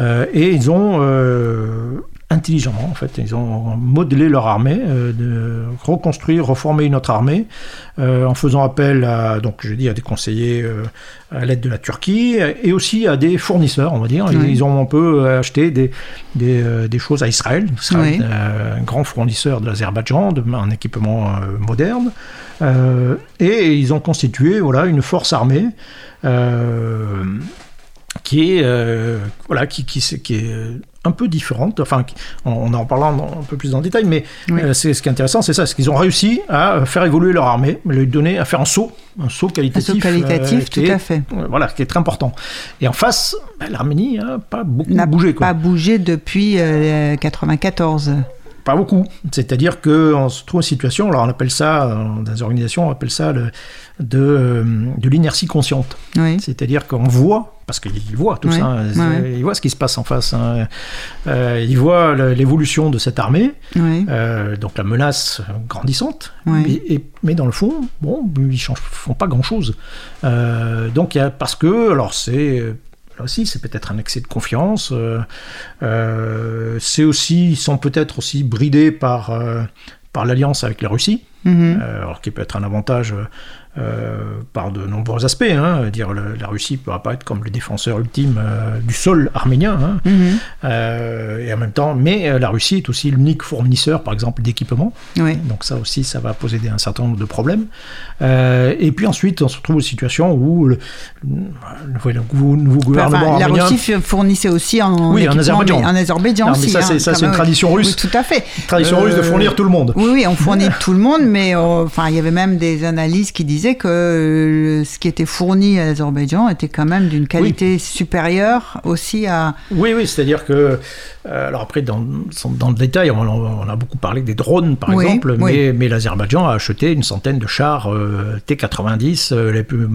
Euh, et ils ont euh, intelligemment, en fait, ils ont modelé leur armée, euh, de reconstruire, reformer une autre armée, euh, en faisant appel à, donc je dis, à des conseillers euh, à l'aide de la Turquie, et aussi à des fournisseurs, on va dire. Ils, Oui. ils ont un peu acheté des, des, euh, des choses à Israël, Israël Oui. euh, un grand fournisseur de l'Azerbaïdjan, un équipement euh, moderne. Euh, et ils ont constitué voilà, une force armée euh, qui est, euh, voilà, qui, qui, qui est un peu différente. Enfin, on, en parlera un peu plus dans le détail, mais Oui. euh, c'est, ce qui est intéressant, c'est ça, c'est qu'ils ont réussi à faire évoluer leur armée, lui donner, à faire un saut, un saut Un qualitatif. saut qualitatif, euh, tout est- à fait. euh, Voilà, qui est très important. Et en face, ben, l'Arménie n'a pas beaucoup N'a bougé. Quoi. pas bougé depuis euh, 94. Pas beaucoup. C'est-à-dire qu'on se trouve en situation, alors on appelle ça, dans les organisations, on appelle ça le- de, de l'inertie consciente. Oui. C'est-à-dire qu'on voit, parce qu'ils voient tout Ouais, ça, ouais. ils voient ce qui se passe en face, hein. Euh, ils voient l'évolution de cette armée, euh, donc la menace grandissante, mais, et- mais dans le fond, bon, ils ne font pas grand-chose. Euh, donc il y a, parce que, alors c'est... Là aussi, c'est peut-être un excès de confiance. c'est aussi, ils sont peut-être aussi bridés par, par l'alliance avec la Russie. Mhm. Euh, alors qui peut être un avantage euh, par de nombreux aspects. Hein. Dire le- la Russie peut apparaître comme le défenseur ultime euh, du sol arménien, hein. Mhm. Euh, et en même temps, mais la Russie est aussi l'unique fournisseur, par exemple, d'équipements. Oui. Donc ça aussi, ça va poser des- un certain nombre de problèmes. Et puis ensuite, on se retrouve une situation où le, le- le nouveau, gouvernement Enfin, la arménien, Russie fournissait aussi en, Oui, en Azerbaïdjan. mais En Azerbaïdjan Non, mais aussi. ça, c'est- hein, ça, c'est une même. tradition russe. Oui, tout à fait. tradition russe de fournir tout le monde. Oui, oui, on fournit tout le monde, mais enfin, il y avait même des analyses qui disaient que euh, ce qui était fourni à l'Azerbaïdjan était quand même d'une qualité supérieure aussi à. Oui, oui, c'est-à-dire que, euh, alors après, dans, dans le détail, on, on a beaucoup parlé des drones, par Oui, exemple, oui. mais, mais l'Azerbaïdjan a acheté une centaine de chars euh, T-90, euh, les, plus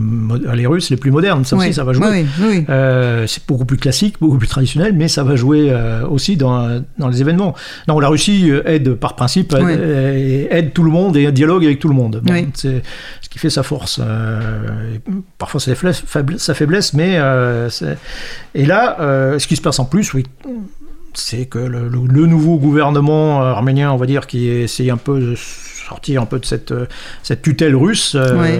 les Russes les plus modernes, ça aussi, ça va jouer. Oui, oui, oui. Euh, c'est beaucoup plus classique, beaucoup plus traditionnel, mais ça va jouer aussi dans, dans les événements. Non, la Russie aide par principe, aide, tout le monde et dialogue avec tout le monde. Bon. C'est ce qui fait sa force. Euh, parfois sa faiblesse, faible- sa faiblesse, mais euh, c'est- et là, euh, ce qui se passe en plus, oui, c'est que le, le- le nouveau gouvernement arménien, on va dire, qui essaye un peu de sortir un peu de cette, cette tutelle russe, Oui.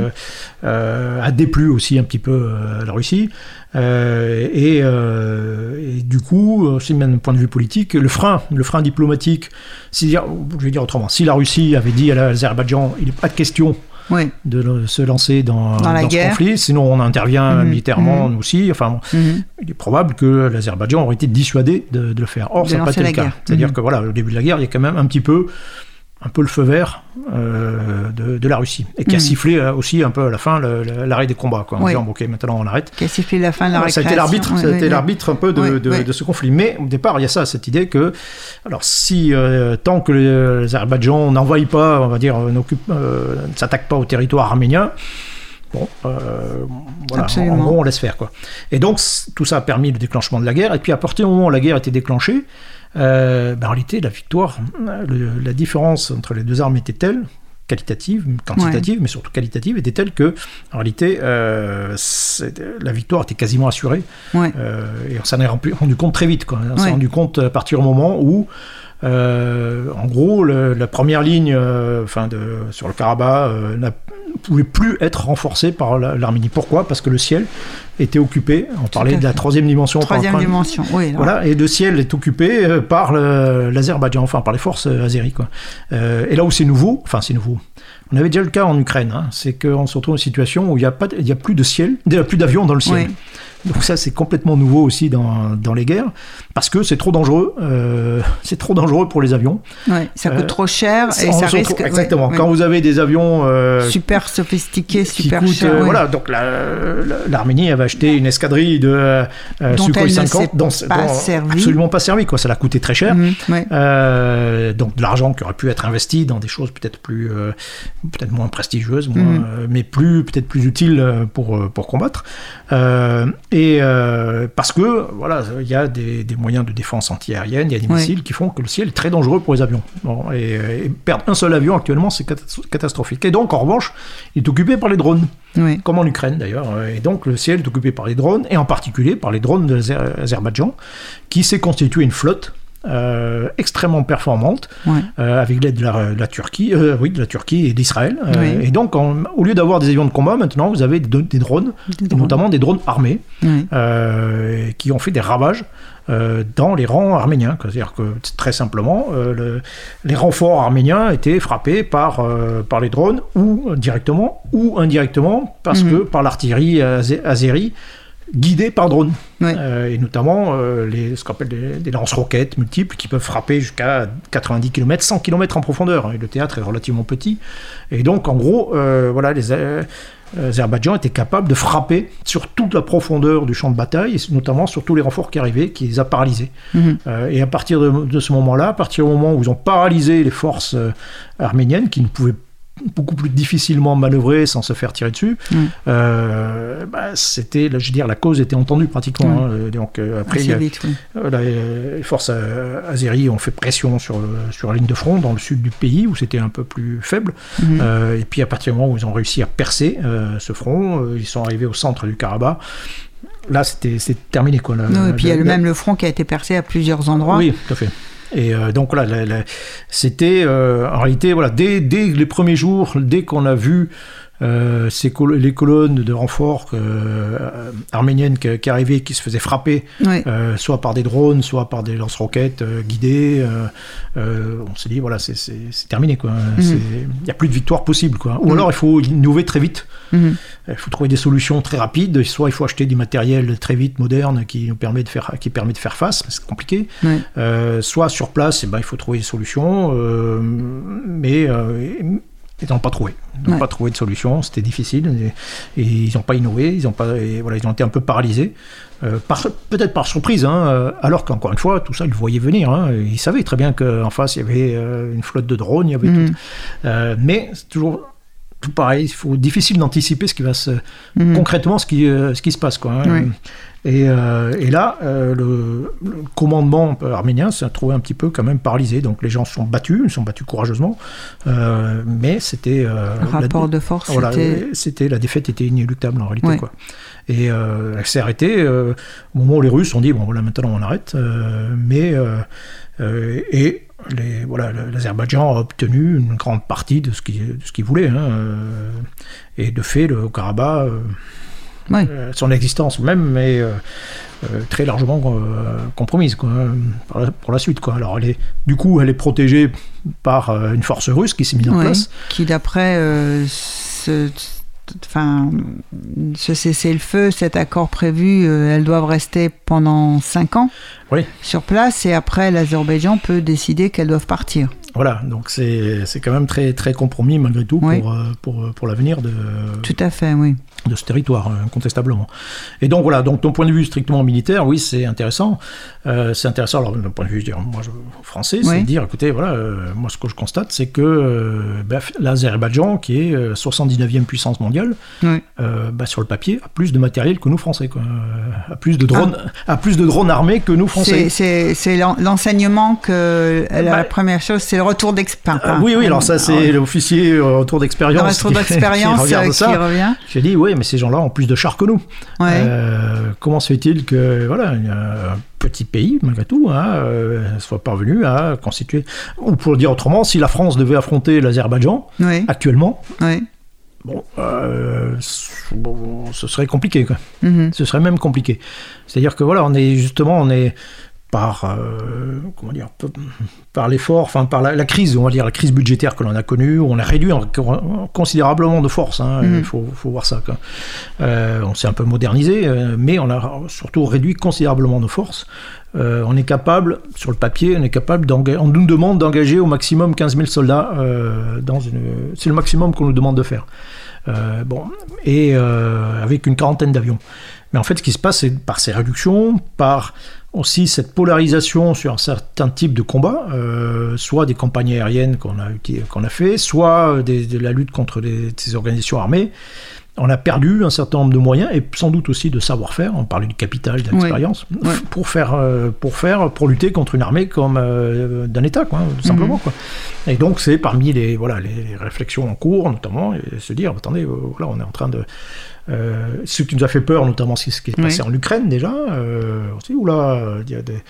euh, a déplu aussi un petit peu la Russie. Euh, et, et du coup, aussi même d'un point de vue politique, le frein, le frein diplomatique, c'est-à-dire, je vais dire autrement, si la Russie avait dit à l'Azerbaïdjan, il n'est pas de question oui. de se lancer dans, Dans la ce guerre. conflit, sinon on intervient Mhm, militairement mhm. nous aussi. Enfin, Mhm. il est probable que l'Azerbaïdjan aurait été dissuadé de, de le faire. Or, De ça n'a pas été le cas. C'est-à-dire que voilà, au début de la guerre, il y a quand même un petit peu, un peu le feu vert euh, de, de la Russie et qui a Mhm. sifflé euh, aussi un peu à la fin l'arrêt des combats, quoi, en Oui. disant bon, ok, maintenant on arrête. Qui a sifflé la fin de la ça a été l'arbitre, Oui, ça a oui, été oui. l'arbitre un peu de, ce conflit. Mais au départ, il y a ça, cette idée que, alors si euh, tant que l'Azerbaïdjan n'envahit pas, on va dire, euh, n'occupe, euh, ne s'attaque pas au territoire arménien, Bon, euh, voilà, en, gros, on laisse faire quoi. Et donc tout ça a permis le déclenchement de la guerre. Et puis à partir du moment où la guerre était déclenchée, euh, ben, en réalité la victoire, le- la différence entre les deux armes était telle qualitative, quantitative, mais surtout qualitative, était telle que, en réalité, euh, la victoire était quasiment assurée. Ouais. Euh, et on s'en est rendu, rendu compte très vite. Quoi. On s'est Ouais. rendu compte à partir du moment où, euh, en gros, le- la première ligne enfin de, sur le Karabakh pouvait plus être renforcée par la- l'Arménie. Pourquoi? Parce que le ciel était occupé. On parlait de la troisième dimension. Troisième par- dimension, oui. voilà, et le ciel est occupé euh, par l'Azerbaïdjan, enfin par les forces euh, azéries. Quoi. Euh, et là où c'est nouveau, enfin c'est nouveau, on avait déjà le cas en Ukraine, hein, c'est qu'on se retrouve dans une situation où il n'y a, a plus de ciel, il n'y a plus d'avions dans le ciel. Oui. Donc ça c'est complètement nouveau aussi dans, dans les guerres, parce que c'est trop dangereux, euh, c'est trop dangereux pour les avions. Ouais, ça coûte Euh, trop cher et ça risque. ouais, exactement, ouais. quand vous avez des avions... euh, Super sophistiqué, qui super coûtent, voilà, donc la- la- l'Arménie avait acheté une escadrille de Sukhoi elle ne 50, s'est dont- pas dont- absolument pas servi, quoi. Ça l'a coûté très cher. Mhm, donc de l'argent qui aurait pu être investi dans des choses peut-être plus, peut-être moins prestigieuses, moins, Mhm. mais plus peut-être plus utiles pour pour combattre. Et euh, parce que voilà, il y a des, des moyens de défense antiaérienne, il y a des Ouais. missiles qui font que le ciel est très dangereux pour les avions. Bon, et, et perdre un seul avion actuellement, c'est catas- catastrophique. Et donc en revanche, il est occupé par les drones comme en Ukraine d'ailleurs. Et donc le ciel est occupé par les drones, et en particulier par les drones de l'Azerbaïdjan, qui s'est constitué une flotte euh, extrêmement performante, Ouais. euh, avec l'aide de la, Turquie, euh, oui, de la Turquie et d'Israël. Oui. Et donc, en- au lieu d'avoir des avions de combat, maintenant, vous avez des, des drones, Des et drones. notamment des drones armés, qui ont fait des ravages dans les rangs arméniens. C'est-à-dire que très simplement, le- les renforts arméniens étaient frappés par, par les drones, ou directement, ou indirectement, parce Mhm. que par l'artillerie azé- azérie, guidée par drone. Ouais. Euh, et notamment euh, les, ce qu'on appelle des, des lance-roquettes multiples qui peuvent frapper jusqu'à 90 km, 100 km en profondeur. Et le théâtre est relativement petit. Et donc, en gros, euh, voilà, les Azerbaïdjan était capable de frapper sur toute la profondeur du champ de bataille, et notamment sur tous les renforts qui arrivaient, qui les a paralysés. Mhm. Euh, et à partir de, de ce moment-là, à partir du moment où ils ont paralysé les forces euh, arméniennes, qui ne pouvaient beaucoup plus difficilement manœuvrer sans se faire tirer dessus, Mm. euh, bah, c'était, je veux dire, la cause était entendue pratiquement. Mm. hein. Euh, Donc euh, après, vite, oui. euh, les forces azéries ont fait pression sur, sur la ligne de front dans le sud du pays où c'était un peu plus faible. Euh, et puis à partir du moment où ils ont réussi à percer ce front, ils sont arrivés au centre du Karabakh. Là, c'était c'est terminé. Quoi, La- et puis il y a le- même le front qui a été percé à plusieurs endroits. oui, tout à fait. Et euh, donc voilà, c'était euh, en réalité voilà dès les premiers jours, dès qu'on a vu euh, ces col- les colonnes de renforts euh, arméniennes qui, qui arrivaient, qui se faisaient frapper, Oui. euh, soit par des drones, soit par des lance-roquettes euh, on s'est dit voilà c'est- terminé. C'est- Il n'y a plus de victoire possible quoi. Ou Mhm. alors il faut innover très vite. Mhm. Il faut trouver des solutions très rapides. Soit il faut acheter du matériel très vite moderne qui nous permet de faire qui permet de faire face. C'est compliqué. Soit sur place, eh ben, il faut trouver des solutions, mais ils n'ont pas trouvé. Ils n'ont Ouais. pas trouvé de solution, c'était difficile, et, et ils n'ont pas innové, ils ont, pas, et voilà, ils ont été un peu paralysés, euh, par- peut-être par surprise, hein, euh, alors qu'encore une fois, tout ça, ils le voyaient venir. Hein, ils savaient très bien qu'en face, il y avait euh, une flotte de drones, il y avait Mhm. tout. Euh, mais c'est toujours tout pareil, il faut difficile d'anticiper ce qui va se Mhm. concrètement ce qui, ce qui se passe. Quoi, hein. Oui. Et, euh, et là, euh, le, le commandement arménien s'est trouvé un petit peu quand même paralysé. Donc les gens se sont battus, ils se sont battus courageusement, euh, mais c'était... la- rapport de force, voilà, c'était. la défaite était inéluctable en réalité. Ouais. Quoi. Et elle s'est arrêtée au moment où les Russes ont dit bon voilà maintenant on arrête, mais et les, voilà, l'Azerbaïdjan a obtenu une grande partie de ce qu'il de ce qu'il voulait. hein, et de fait, le Karabakh, euh, son existence même, mais euh, euh, très largement compromise quoi, pour, la, pour la suite. Quoi. Alors, elle est, du coup, elle est protégée par une force russe qui s'est mise en place. Qui, d'après ce, enfin, ce cessez-le-feu, cet accord prévu, euh, elles doivent rester pendant 5 ans Oui. sur place et après l'Azerbaïdjan peut décider qu'elles doivent partir. Voilà, donc c'est quand même très, très compromis malgré tout Oui. pour, euh, pour, pour l'avenir de, Tout à fait, oui. de ce territoire, euh, incontestablement. Et donc voilà, donc d'un point de vue strictement militaire, oui, c'est intéressant. Euh, c'est intéressant, alors d'un point de vue, je moi, je, français, c'est Oui. de dire, écoutez, voilà, euh, moi, ce que je constate, c'est que euh, bah, l'Azerbaïdjan, qui est euh, 79e puissance mondiale, Oui. euh, bah, sur le papier, a plus de matériel que nous, Français, quoi. Euh, a plus de drones, a plus de drones armés que nous, Français. C'est- C'est c'est l'en- l'enseignement que la Bah, première chose, c'est le retour d'expérience. Ah, oui, oui, alors ça, c'est l'officier euh, retour le d'expérience. retour qui- d'expérience qui euh, qui revient. J'ai dit, oui, mais ces gens-là ont plus de chars que nous. Ouais. Euh, comment se fait-il que, voilà, un petit pays, malgré tout, hein, soit parvenu à constituer. Ou pour le dire autrement, si la France devait affronter l'Azerbaïdjan, actuellement, bon, euh, bon, ce serait compliqué, quoi. Mhm. Ce serait même compliqué. C'est-à-dire que, voilà, on est justement, on est par euh, comment dire par l'effort enfin par la, la crise on va dire la crise budgétaire que l'on a connue on a réduit en- en- considérablement de force hein, Mhm. il faut, faut voir ça quoi. Euh, on s'est un peu modernisé euh, mais on a surtout réduit considérablement forces Euh, on est capable sur le papier on est capable d'engager on nous demande d'engager au maximum 15 000 soldats dans une c'est le maximum qu'on nous demande de faire bon, et avec une quarantaine d'avions. Mais en fait, ce qui se passe, c'est par ces réductions, par aussi cette polarisation sur un certain type de combat, euh, soit des campagnes aériennes qu'on a, qu'on a fait, soit des- de la lutte contre les- ces organisations armées. On a perdu un certain nombre de moyens et sans doute aussi de savoir-faire. On parlait du capital, de l'expérience, Ouais. pour faire, euh, pour faire, pour lutter contre une armée comme euh, d'un État, quoi, tout simplement, quoi. Et donc c'est parmi les voilà les, réflexions en cours, notamment, et se dire attendez, voilà, on est en train de ce qui nous a fait peur, notamment c'est ce qui est passé Oui. en Ukraine déjà, euh, où là, euh, il y a des,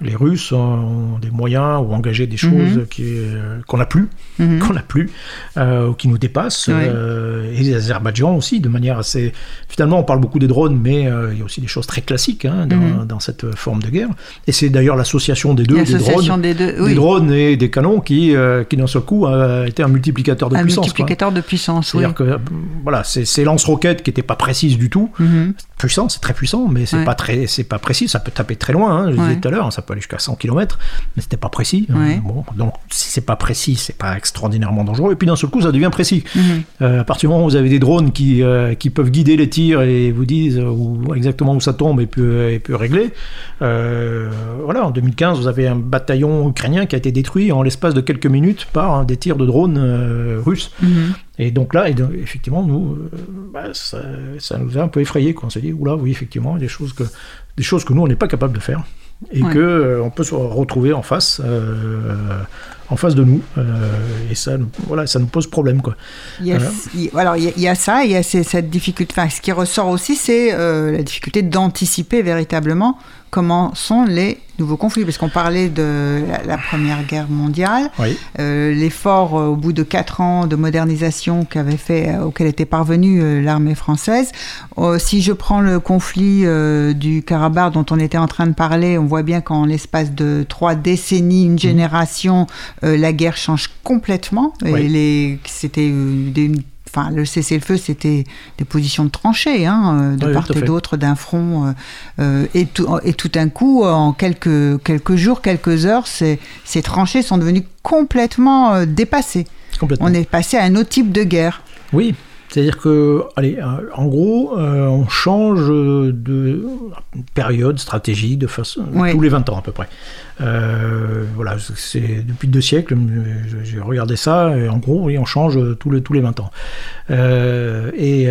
les Russes ont des moyens ou engagé des choses Mhm. qui, euh, qu'on n'a plus, Mhm. qu'on n'a plus, euh, ou qui nous dépassent, Oui. euh, et les Azerbaïdjan aussi, de manière assez. Finalement, on parle beaucoup des drones, mais euh, il y a aussi des choses très classiques hein, dans, Mhm. dans cette forme de guerre. Et c'est d'ailleurs l'association des deux, des drones, des deux, des oui, drones et des canons qui, qui d'un seul coup, a été un multiplicateur de un puissance. quoi. multiplicateur de puissance, oui. C'est-à-dire que voilà, c'est ces lance-roquettes qui n'étaient pas précises du tout. Puissant, c'est très puissant, mais c'est Ouais. pas très, c'est pas précis. Ça peut taper très loin. hein, je Ouais. disais tout à l'heure, ça peut aller jusqu'à 100 km, mais c'était pas précis. hein. Ouais. Bon, donc si c'est pas précis, c'est pas extraordinairement dangereux. Et puis d'un seul coup, ça devient précis. Mhm. Euh, à partir du moment où vous avez des drones qui, euh, qui peuvent guider les tirs et vous disent euh, où- exactement où ça tombe et peut, et régler. euh, voilà, en 2015, vous avez un bataillon ukrainien qui a été détruit en l'espace de quelques minutes par hein, des tirs de drones russes. Mhm. Et donc là, effectivement, nous, bah, ça, ça nous a un peu effrayés. Quoi. On s'est dit, oula, oui, effectivement, il y a des choses que, des choses que nous, on n'est pas capable de faire. Et Ouais. que euh, on peut se retrouver en face, euh, en face de nous. euh, et ça, nous- voilà, ça nous pose problème. Quoi. Il y a, alors, il y, y a ça, il y a cette difficulté. Enfin, ce qui ressort aussi, c'est la difficulté d'anticiper véritablement comment sont les nouveaux conflits. Parce qu'on parlait de la, la Première Guerre mondiale, Oui. euh, l'effort euh, au bout de quatre ans de modernisation qu'avait fait, euh, auquel était parvenue euh, l'armée française. Si je prends le conflit du Karabakh dont on était en train de parler, on voit bien qu'en l'espace de trois décennies, une génération, euh, la guerre change complètement. Oui. c'était des, enfin, le cessez-le-feu, c'était des positions de tranchées, hein, euh, de Oui, part et d'autre d'un front. euh, euh, et, tout, et tout d'un coup, en quelques, quelques jours, quelques heures, ces, ces tranchées sont devenues complètement dépassées. Complètement. On est passé à un autre type de guerre. Oui, c'est-à-dire que, allez, euh, en gros, euh, on change de période stratégique de façon tous les 20 ans à peu près. Euh, voilà, c'est depuis deux siècles, j'ai regardé ça, et en gros, oui, on change tous les, tous les 20 ans. Euh, et,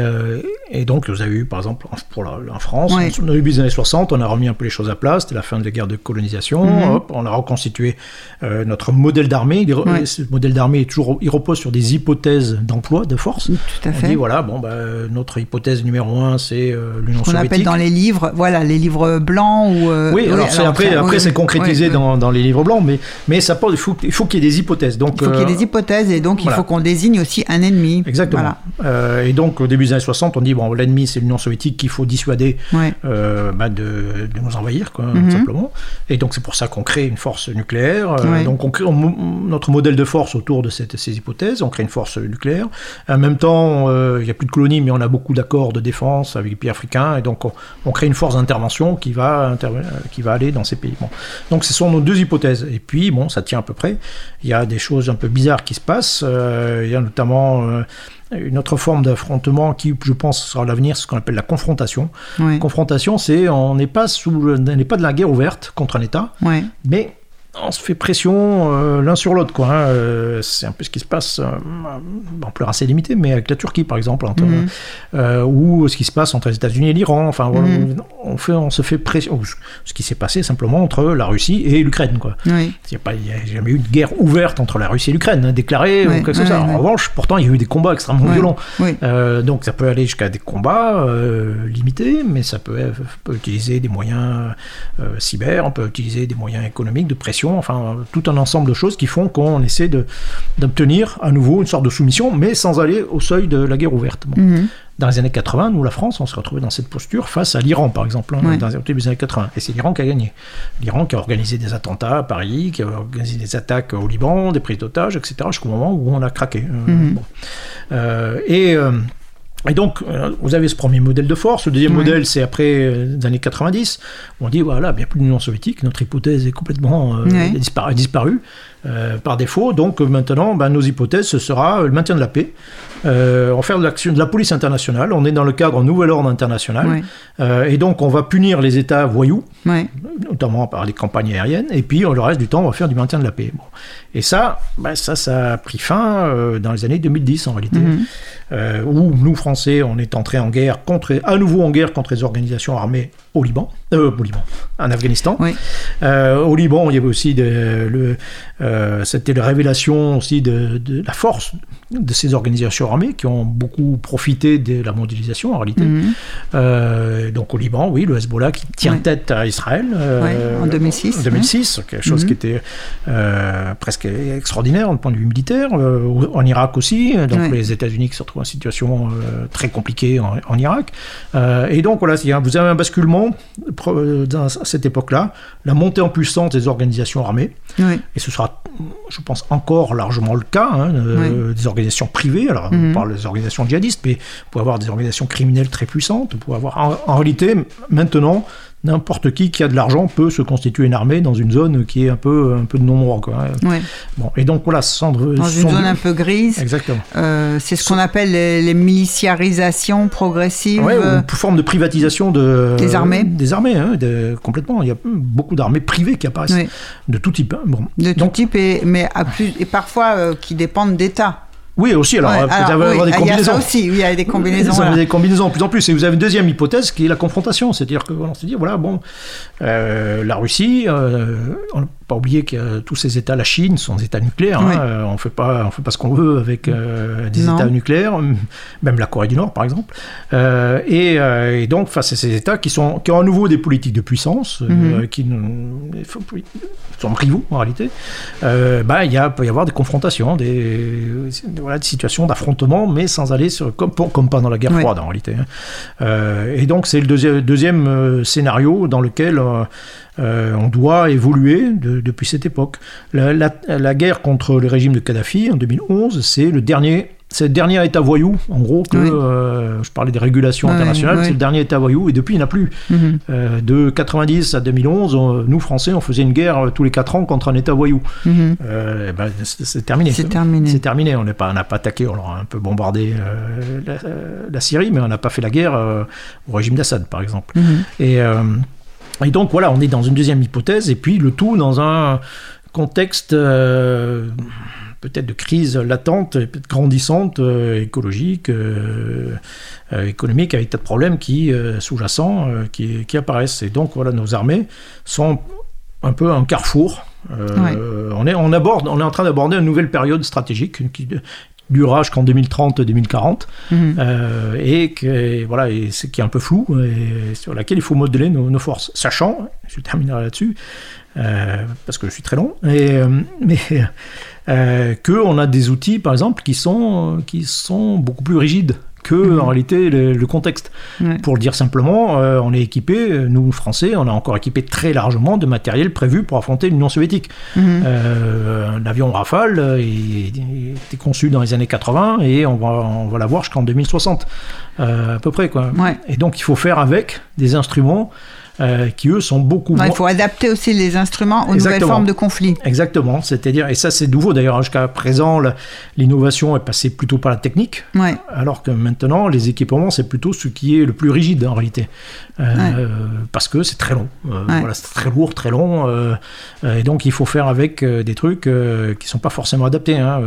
et donc, vous avez eu, par exemple, en- pour la, en France, Oui. au début des années 60, on a remis un peu les choses à plat, c'était la fin de la guerre de colonisation, Mhm. hop, on a reconstitué notre modèle d'armée. Ce modèle d'armée toujours, il repose sur des hypothèses d'emploi, de force. Tout à On fait. Dit voilà, bon, bah, notre hypothèse numéro un, c'est euh, l'Union qu'on appelle soviétique. dans les livres, voilà, les livres blancs ou. euh, Oui, alors, après, après c'est concrétisé. Dans, dans les livres blancs, mais, mais ça il faut, il faut qu'il y ait des hypothèses. Donc, Il faut qu'il y ait euh, des hypothèses et donc il faut qu'on désigne aussi un ennemi. Exactement. Voilà. Euh, et donc, au début des années 60, on dit bon, l'ennemi, c'est l'Union soviétique qu'il faut dissuader euh, bah, de, de nous envahir, quoi, Mhm. tout simplement. Et donc, c'est pour ça qu'on crée une force nucléaire. Euh, Ouais. Donc, on crée on- notre modèle de force autour de cette- ces hypothèses. On crée une force nucléaire. En même temps, euh, il n'y a plus de colonies, mais on a beaucoup d'accords de défense avec les pays africains. Et donc, on, on crée une force d'intervention qui va, qui va aller dans ces pays. Bon. Donc, ce sont nos deux hypothèses. Et puis, bon, ça tient à peu près. Il y a des choses un peu bizarres qui se passent. Euh, il y a notamment. euh, une autre forme d'affrontement qui, je pense, sera à l'avenir, ce qu'on appelle la confrontation. Ouais. Confrontation, c'est on n'est pas sous, n'est pas de la guerre ouverte contre un État, mais on se fait pression euh, l'un sur l'autre, quoi. hein. Euh, c'est un peu ce qui se passe, euh, en plus assez limité, mais avec la Turquie, par exemple, Mhm. euh, ou ce qui se passe entre les États-Unis et l'Iran. Enfin, Mhm. on fait, on se fait pression. Ce qui s'est passé simplement entre la Russie et l'Ukraine, quoi. Oui. Il n'y a, a jamais eu de guerre ouverte entre la Russie et l'Ukraine, hein, déclarée ou quelque chose ouais. En revanche, pourtant, il y a eu des combats extrêmement violents. Oui. Euh, donc ça peut aller jusqu'à des combats euh, limités, mais ça peut, peut utiliser des moyens euh, cyber, on peut utiliser des moyens économiques de pression, enfin tout un ensemble de choses qui font qu'on essaie de- d'obtenir à nouveau une sorte de soumission, mais sans aller au seuil de la guerre ouverte. Bon. Mhm. Dans les années 80, nous, la France, on s'est retrouvé dans cette posture face à l'Iran, par exemple, hein, Ouais. dans les années 80. Et c'est l'Iran qui a gagné. L'Iran qui a organisé des attentats à Paris, qui a organisé des attaques au Liban, des prises d'otages, etc., jusqu'au moment où on a craqué. Euh, Mhm. bon. Euh, et. Et donc, euh, vous avez ce premier modèle de force. Le deuxième modèle, c'est après euh, les années 90. où On dit, voilà, il n'y a plus d'Union soviétique. Notre hypothèse est complètement euh, disparue euh, par défaut. Donc, maintenant, ben, nos hypothèses, ce sera le maintien de la paix. Euh, on va faire de, l'action, de la police internationale. On est dans le cadre nouvel ordre international. Euh, et donc, on va punir les États voyous, notamment par les campagnes aériennes. Et puis, le reste du temps, on va faire du maintien de la paix. Bon. Et ça, ben, ça, ça a pris fin euh, dans les années 2010, en réalité. Mhm. Où nous, Français, on est entrés en guerre contre, à nouveau en guerre contre les organisations armées au Liban, euh, au Liban, en Afghanistan. Oui. Euh, au Liban, il y avait aussi de- le, euh, c'était la révélation aussi de, de la force de ces organisations armées qui ont beaucoup profité de la mondialisation en réalité. Mhm. Euh, donc au Liban, oui, le Hezbollah qui tient Ouais. tête à Israël. euh, Ouais, en 2006, En 2006, quelque chose Mhm. qui était euh, presque extraordinaire du point de vue militaire. En Irak aussi, donc les États-Unis qui se retrouvent en situation très compliquée en, en Irak. Et donc voilà, vous avez un basculement dans cette époque-là, la montée en puissance des organisations armées. Et ce sera, je pense, encore largement le cas, hein, des organisations privées. Alors, Mhm. on parle des organisations djihadistes, mais on peut avoir des organisations criminelles très puissantes. On peut avoir, en, en réalité, maintenant, n'importe qui qui a de l'argent peut se constituer une armée dans une zone qui est un peu, un peu de non-droit. quoi. Ouais. Bon, et donc, voilà, Sandre. Dans une zone un peu grise. Exactement. Euh, c'est ce qu'on appelle les, les miliciarisations progressives. Ouais, euh, ou une forme de privatisation de, Des armées. Des armées, hein, de- complètement. Il y a beaucoup d'armées privées qui apparaissent, Oui. de tout type. hein. Bon. de tout Donc, type, et, mais à plus, et parfois euh, qui dépendent d'États. Oui, aussi, alors, Ouais, avoir oui, des il y a combinaisons. ça aussi, oui, il y a des combinaisons. Vous avez des combinaisons de plus en plus. Et vous avez une deuxième hypothèse qui est la confrontation. C'est-à-dire que voilà, on se dit, voilà, bon, euh, la Russie, euh, pas oublié que euh, tous ces États, la Chine, sont des États nucléaires. hein. Oui. Euh, on fait pas, on fait pas ce qu'on veut avec euh, des Non. États nucléaires, même la Corée du Nord, par exemple. Euh, et, et donc, face à ces États qui, sont, qui ont à nouveau des politiques de puissance, Mhm. qui sont rivaux en réalité, bah, il peut y avoir des confrontations, des, voilà, des situations d'affrontement, mais sans aller sur, comme, pour- comme pendant la guerre froide en réalité. hein. Et donc c'est le deuxième, deuxième scénario dans lequel euh, on doit évoluer de- depuis cette époque. La, la- la guerre contre le régime de Kadhafi en 2011, c'est le dernier. C'est le dernier État voyou, en gros, que Oui. euh, je parlais des régulations internationales, c'est le dernier État voyou, et depuis il n'y en a plus. Mhm. Euh, de 90 à 2011, on- nous Français, on faisait une guerre tous les 4 ans contre un État voyou. Eh ben, c'est terminé. C'est terminé. C'est terminé. On pas, n'a pas attaqué. On a un peu bombardé la, la Syrie, mais on n'a pas fait la guerre au régime d'Assad, par exemple. Mhm. Et, et donc voilà, on est dans une deuxième hypothèse, et puis le tout dans un contexte euh, peut-être de crise latente, peut-être grandissante, euh, écologique, euh, économique, avec tas de problèmes qui sous-jacents qui, qui apparaissent. Et donc voilà, nos armées sont un peu un carrefour. On, est, on, aborde, on est en train d'aborder une nouvelle période stratégique qui durera jusqu'en 2030-2040 Mhm. euh, et que, voilà, et qui est un peu flou et sur laquelle il faut modeler nos, nos forces. Sachant, je terminerai là-dessus, euh, parce que je suis très long, et, euh, mais euh, qu'on a des outils, par exemple, qui sont, qui sont beaucoup plus rigides que Mhm. en réalité le, le contexte. Ouais. Pour le dire simplement, euh, on est équipé, nous Français, on a encore équipé très largement de matériel prévu pour affronter l'Union soviétique. Mhm. Euh, Rafale, euh, était conçu dans les années 80 et on va, on va l'avoir jusqu'en 2060, euh, à peu près. Quoi. Ouais. Et donc il faut faire avec des instruments euh, qui eux sont beaucoup moins. il faut adapter aussi les instruments aux nouvelles formes de conflit. Exactement, c'est-à-dire, et ça c'est nouveau d'ailleurs, jusqu'à présent, l'innovation est passée plutôt par la technique, Ouais. alors que maintenant, les équipements, c'est plutôt ce qui est le plus rigide en réalité. Euh, Parce que c'est très long. Euh, Ouais. Voilà, c'est très lourd, très long. euh, et donc, il faut faire avec des trucs qui sont pas forcément adaptés. hein,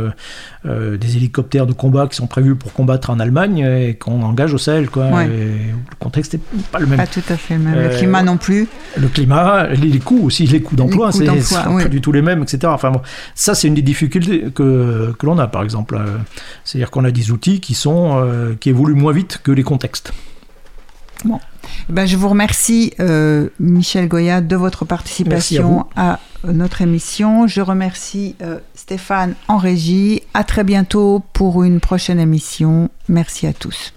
des hélicoptères de combat qui sont prévus pour combattre en Allemagne et qu'on engage au Sahel. Quoi, Ouais. Et le contexte n'est pas le même. Pas tout à fait le même. Le climat non plus. Le climat, les, les coûts aussi, les coûts d'emploi, c'est oui. pas du tout les mêmes, etc. Enfin bon, ça c'est une des difficultés que, que l'on a par exemple. C'est-à-dire qu'on a des outils qui sont qui évoluent moins vite que les contextes. Ben, je vous remercie, euh, Michel Goya, de votre participation à, notre émission. Je remercie euh, Stéphane en régie. À très bientôt pour une prochaine émission. Merci à tous.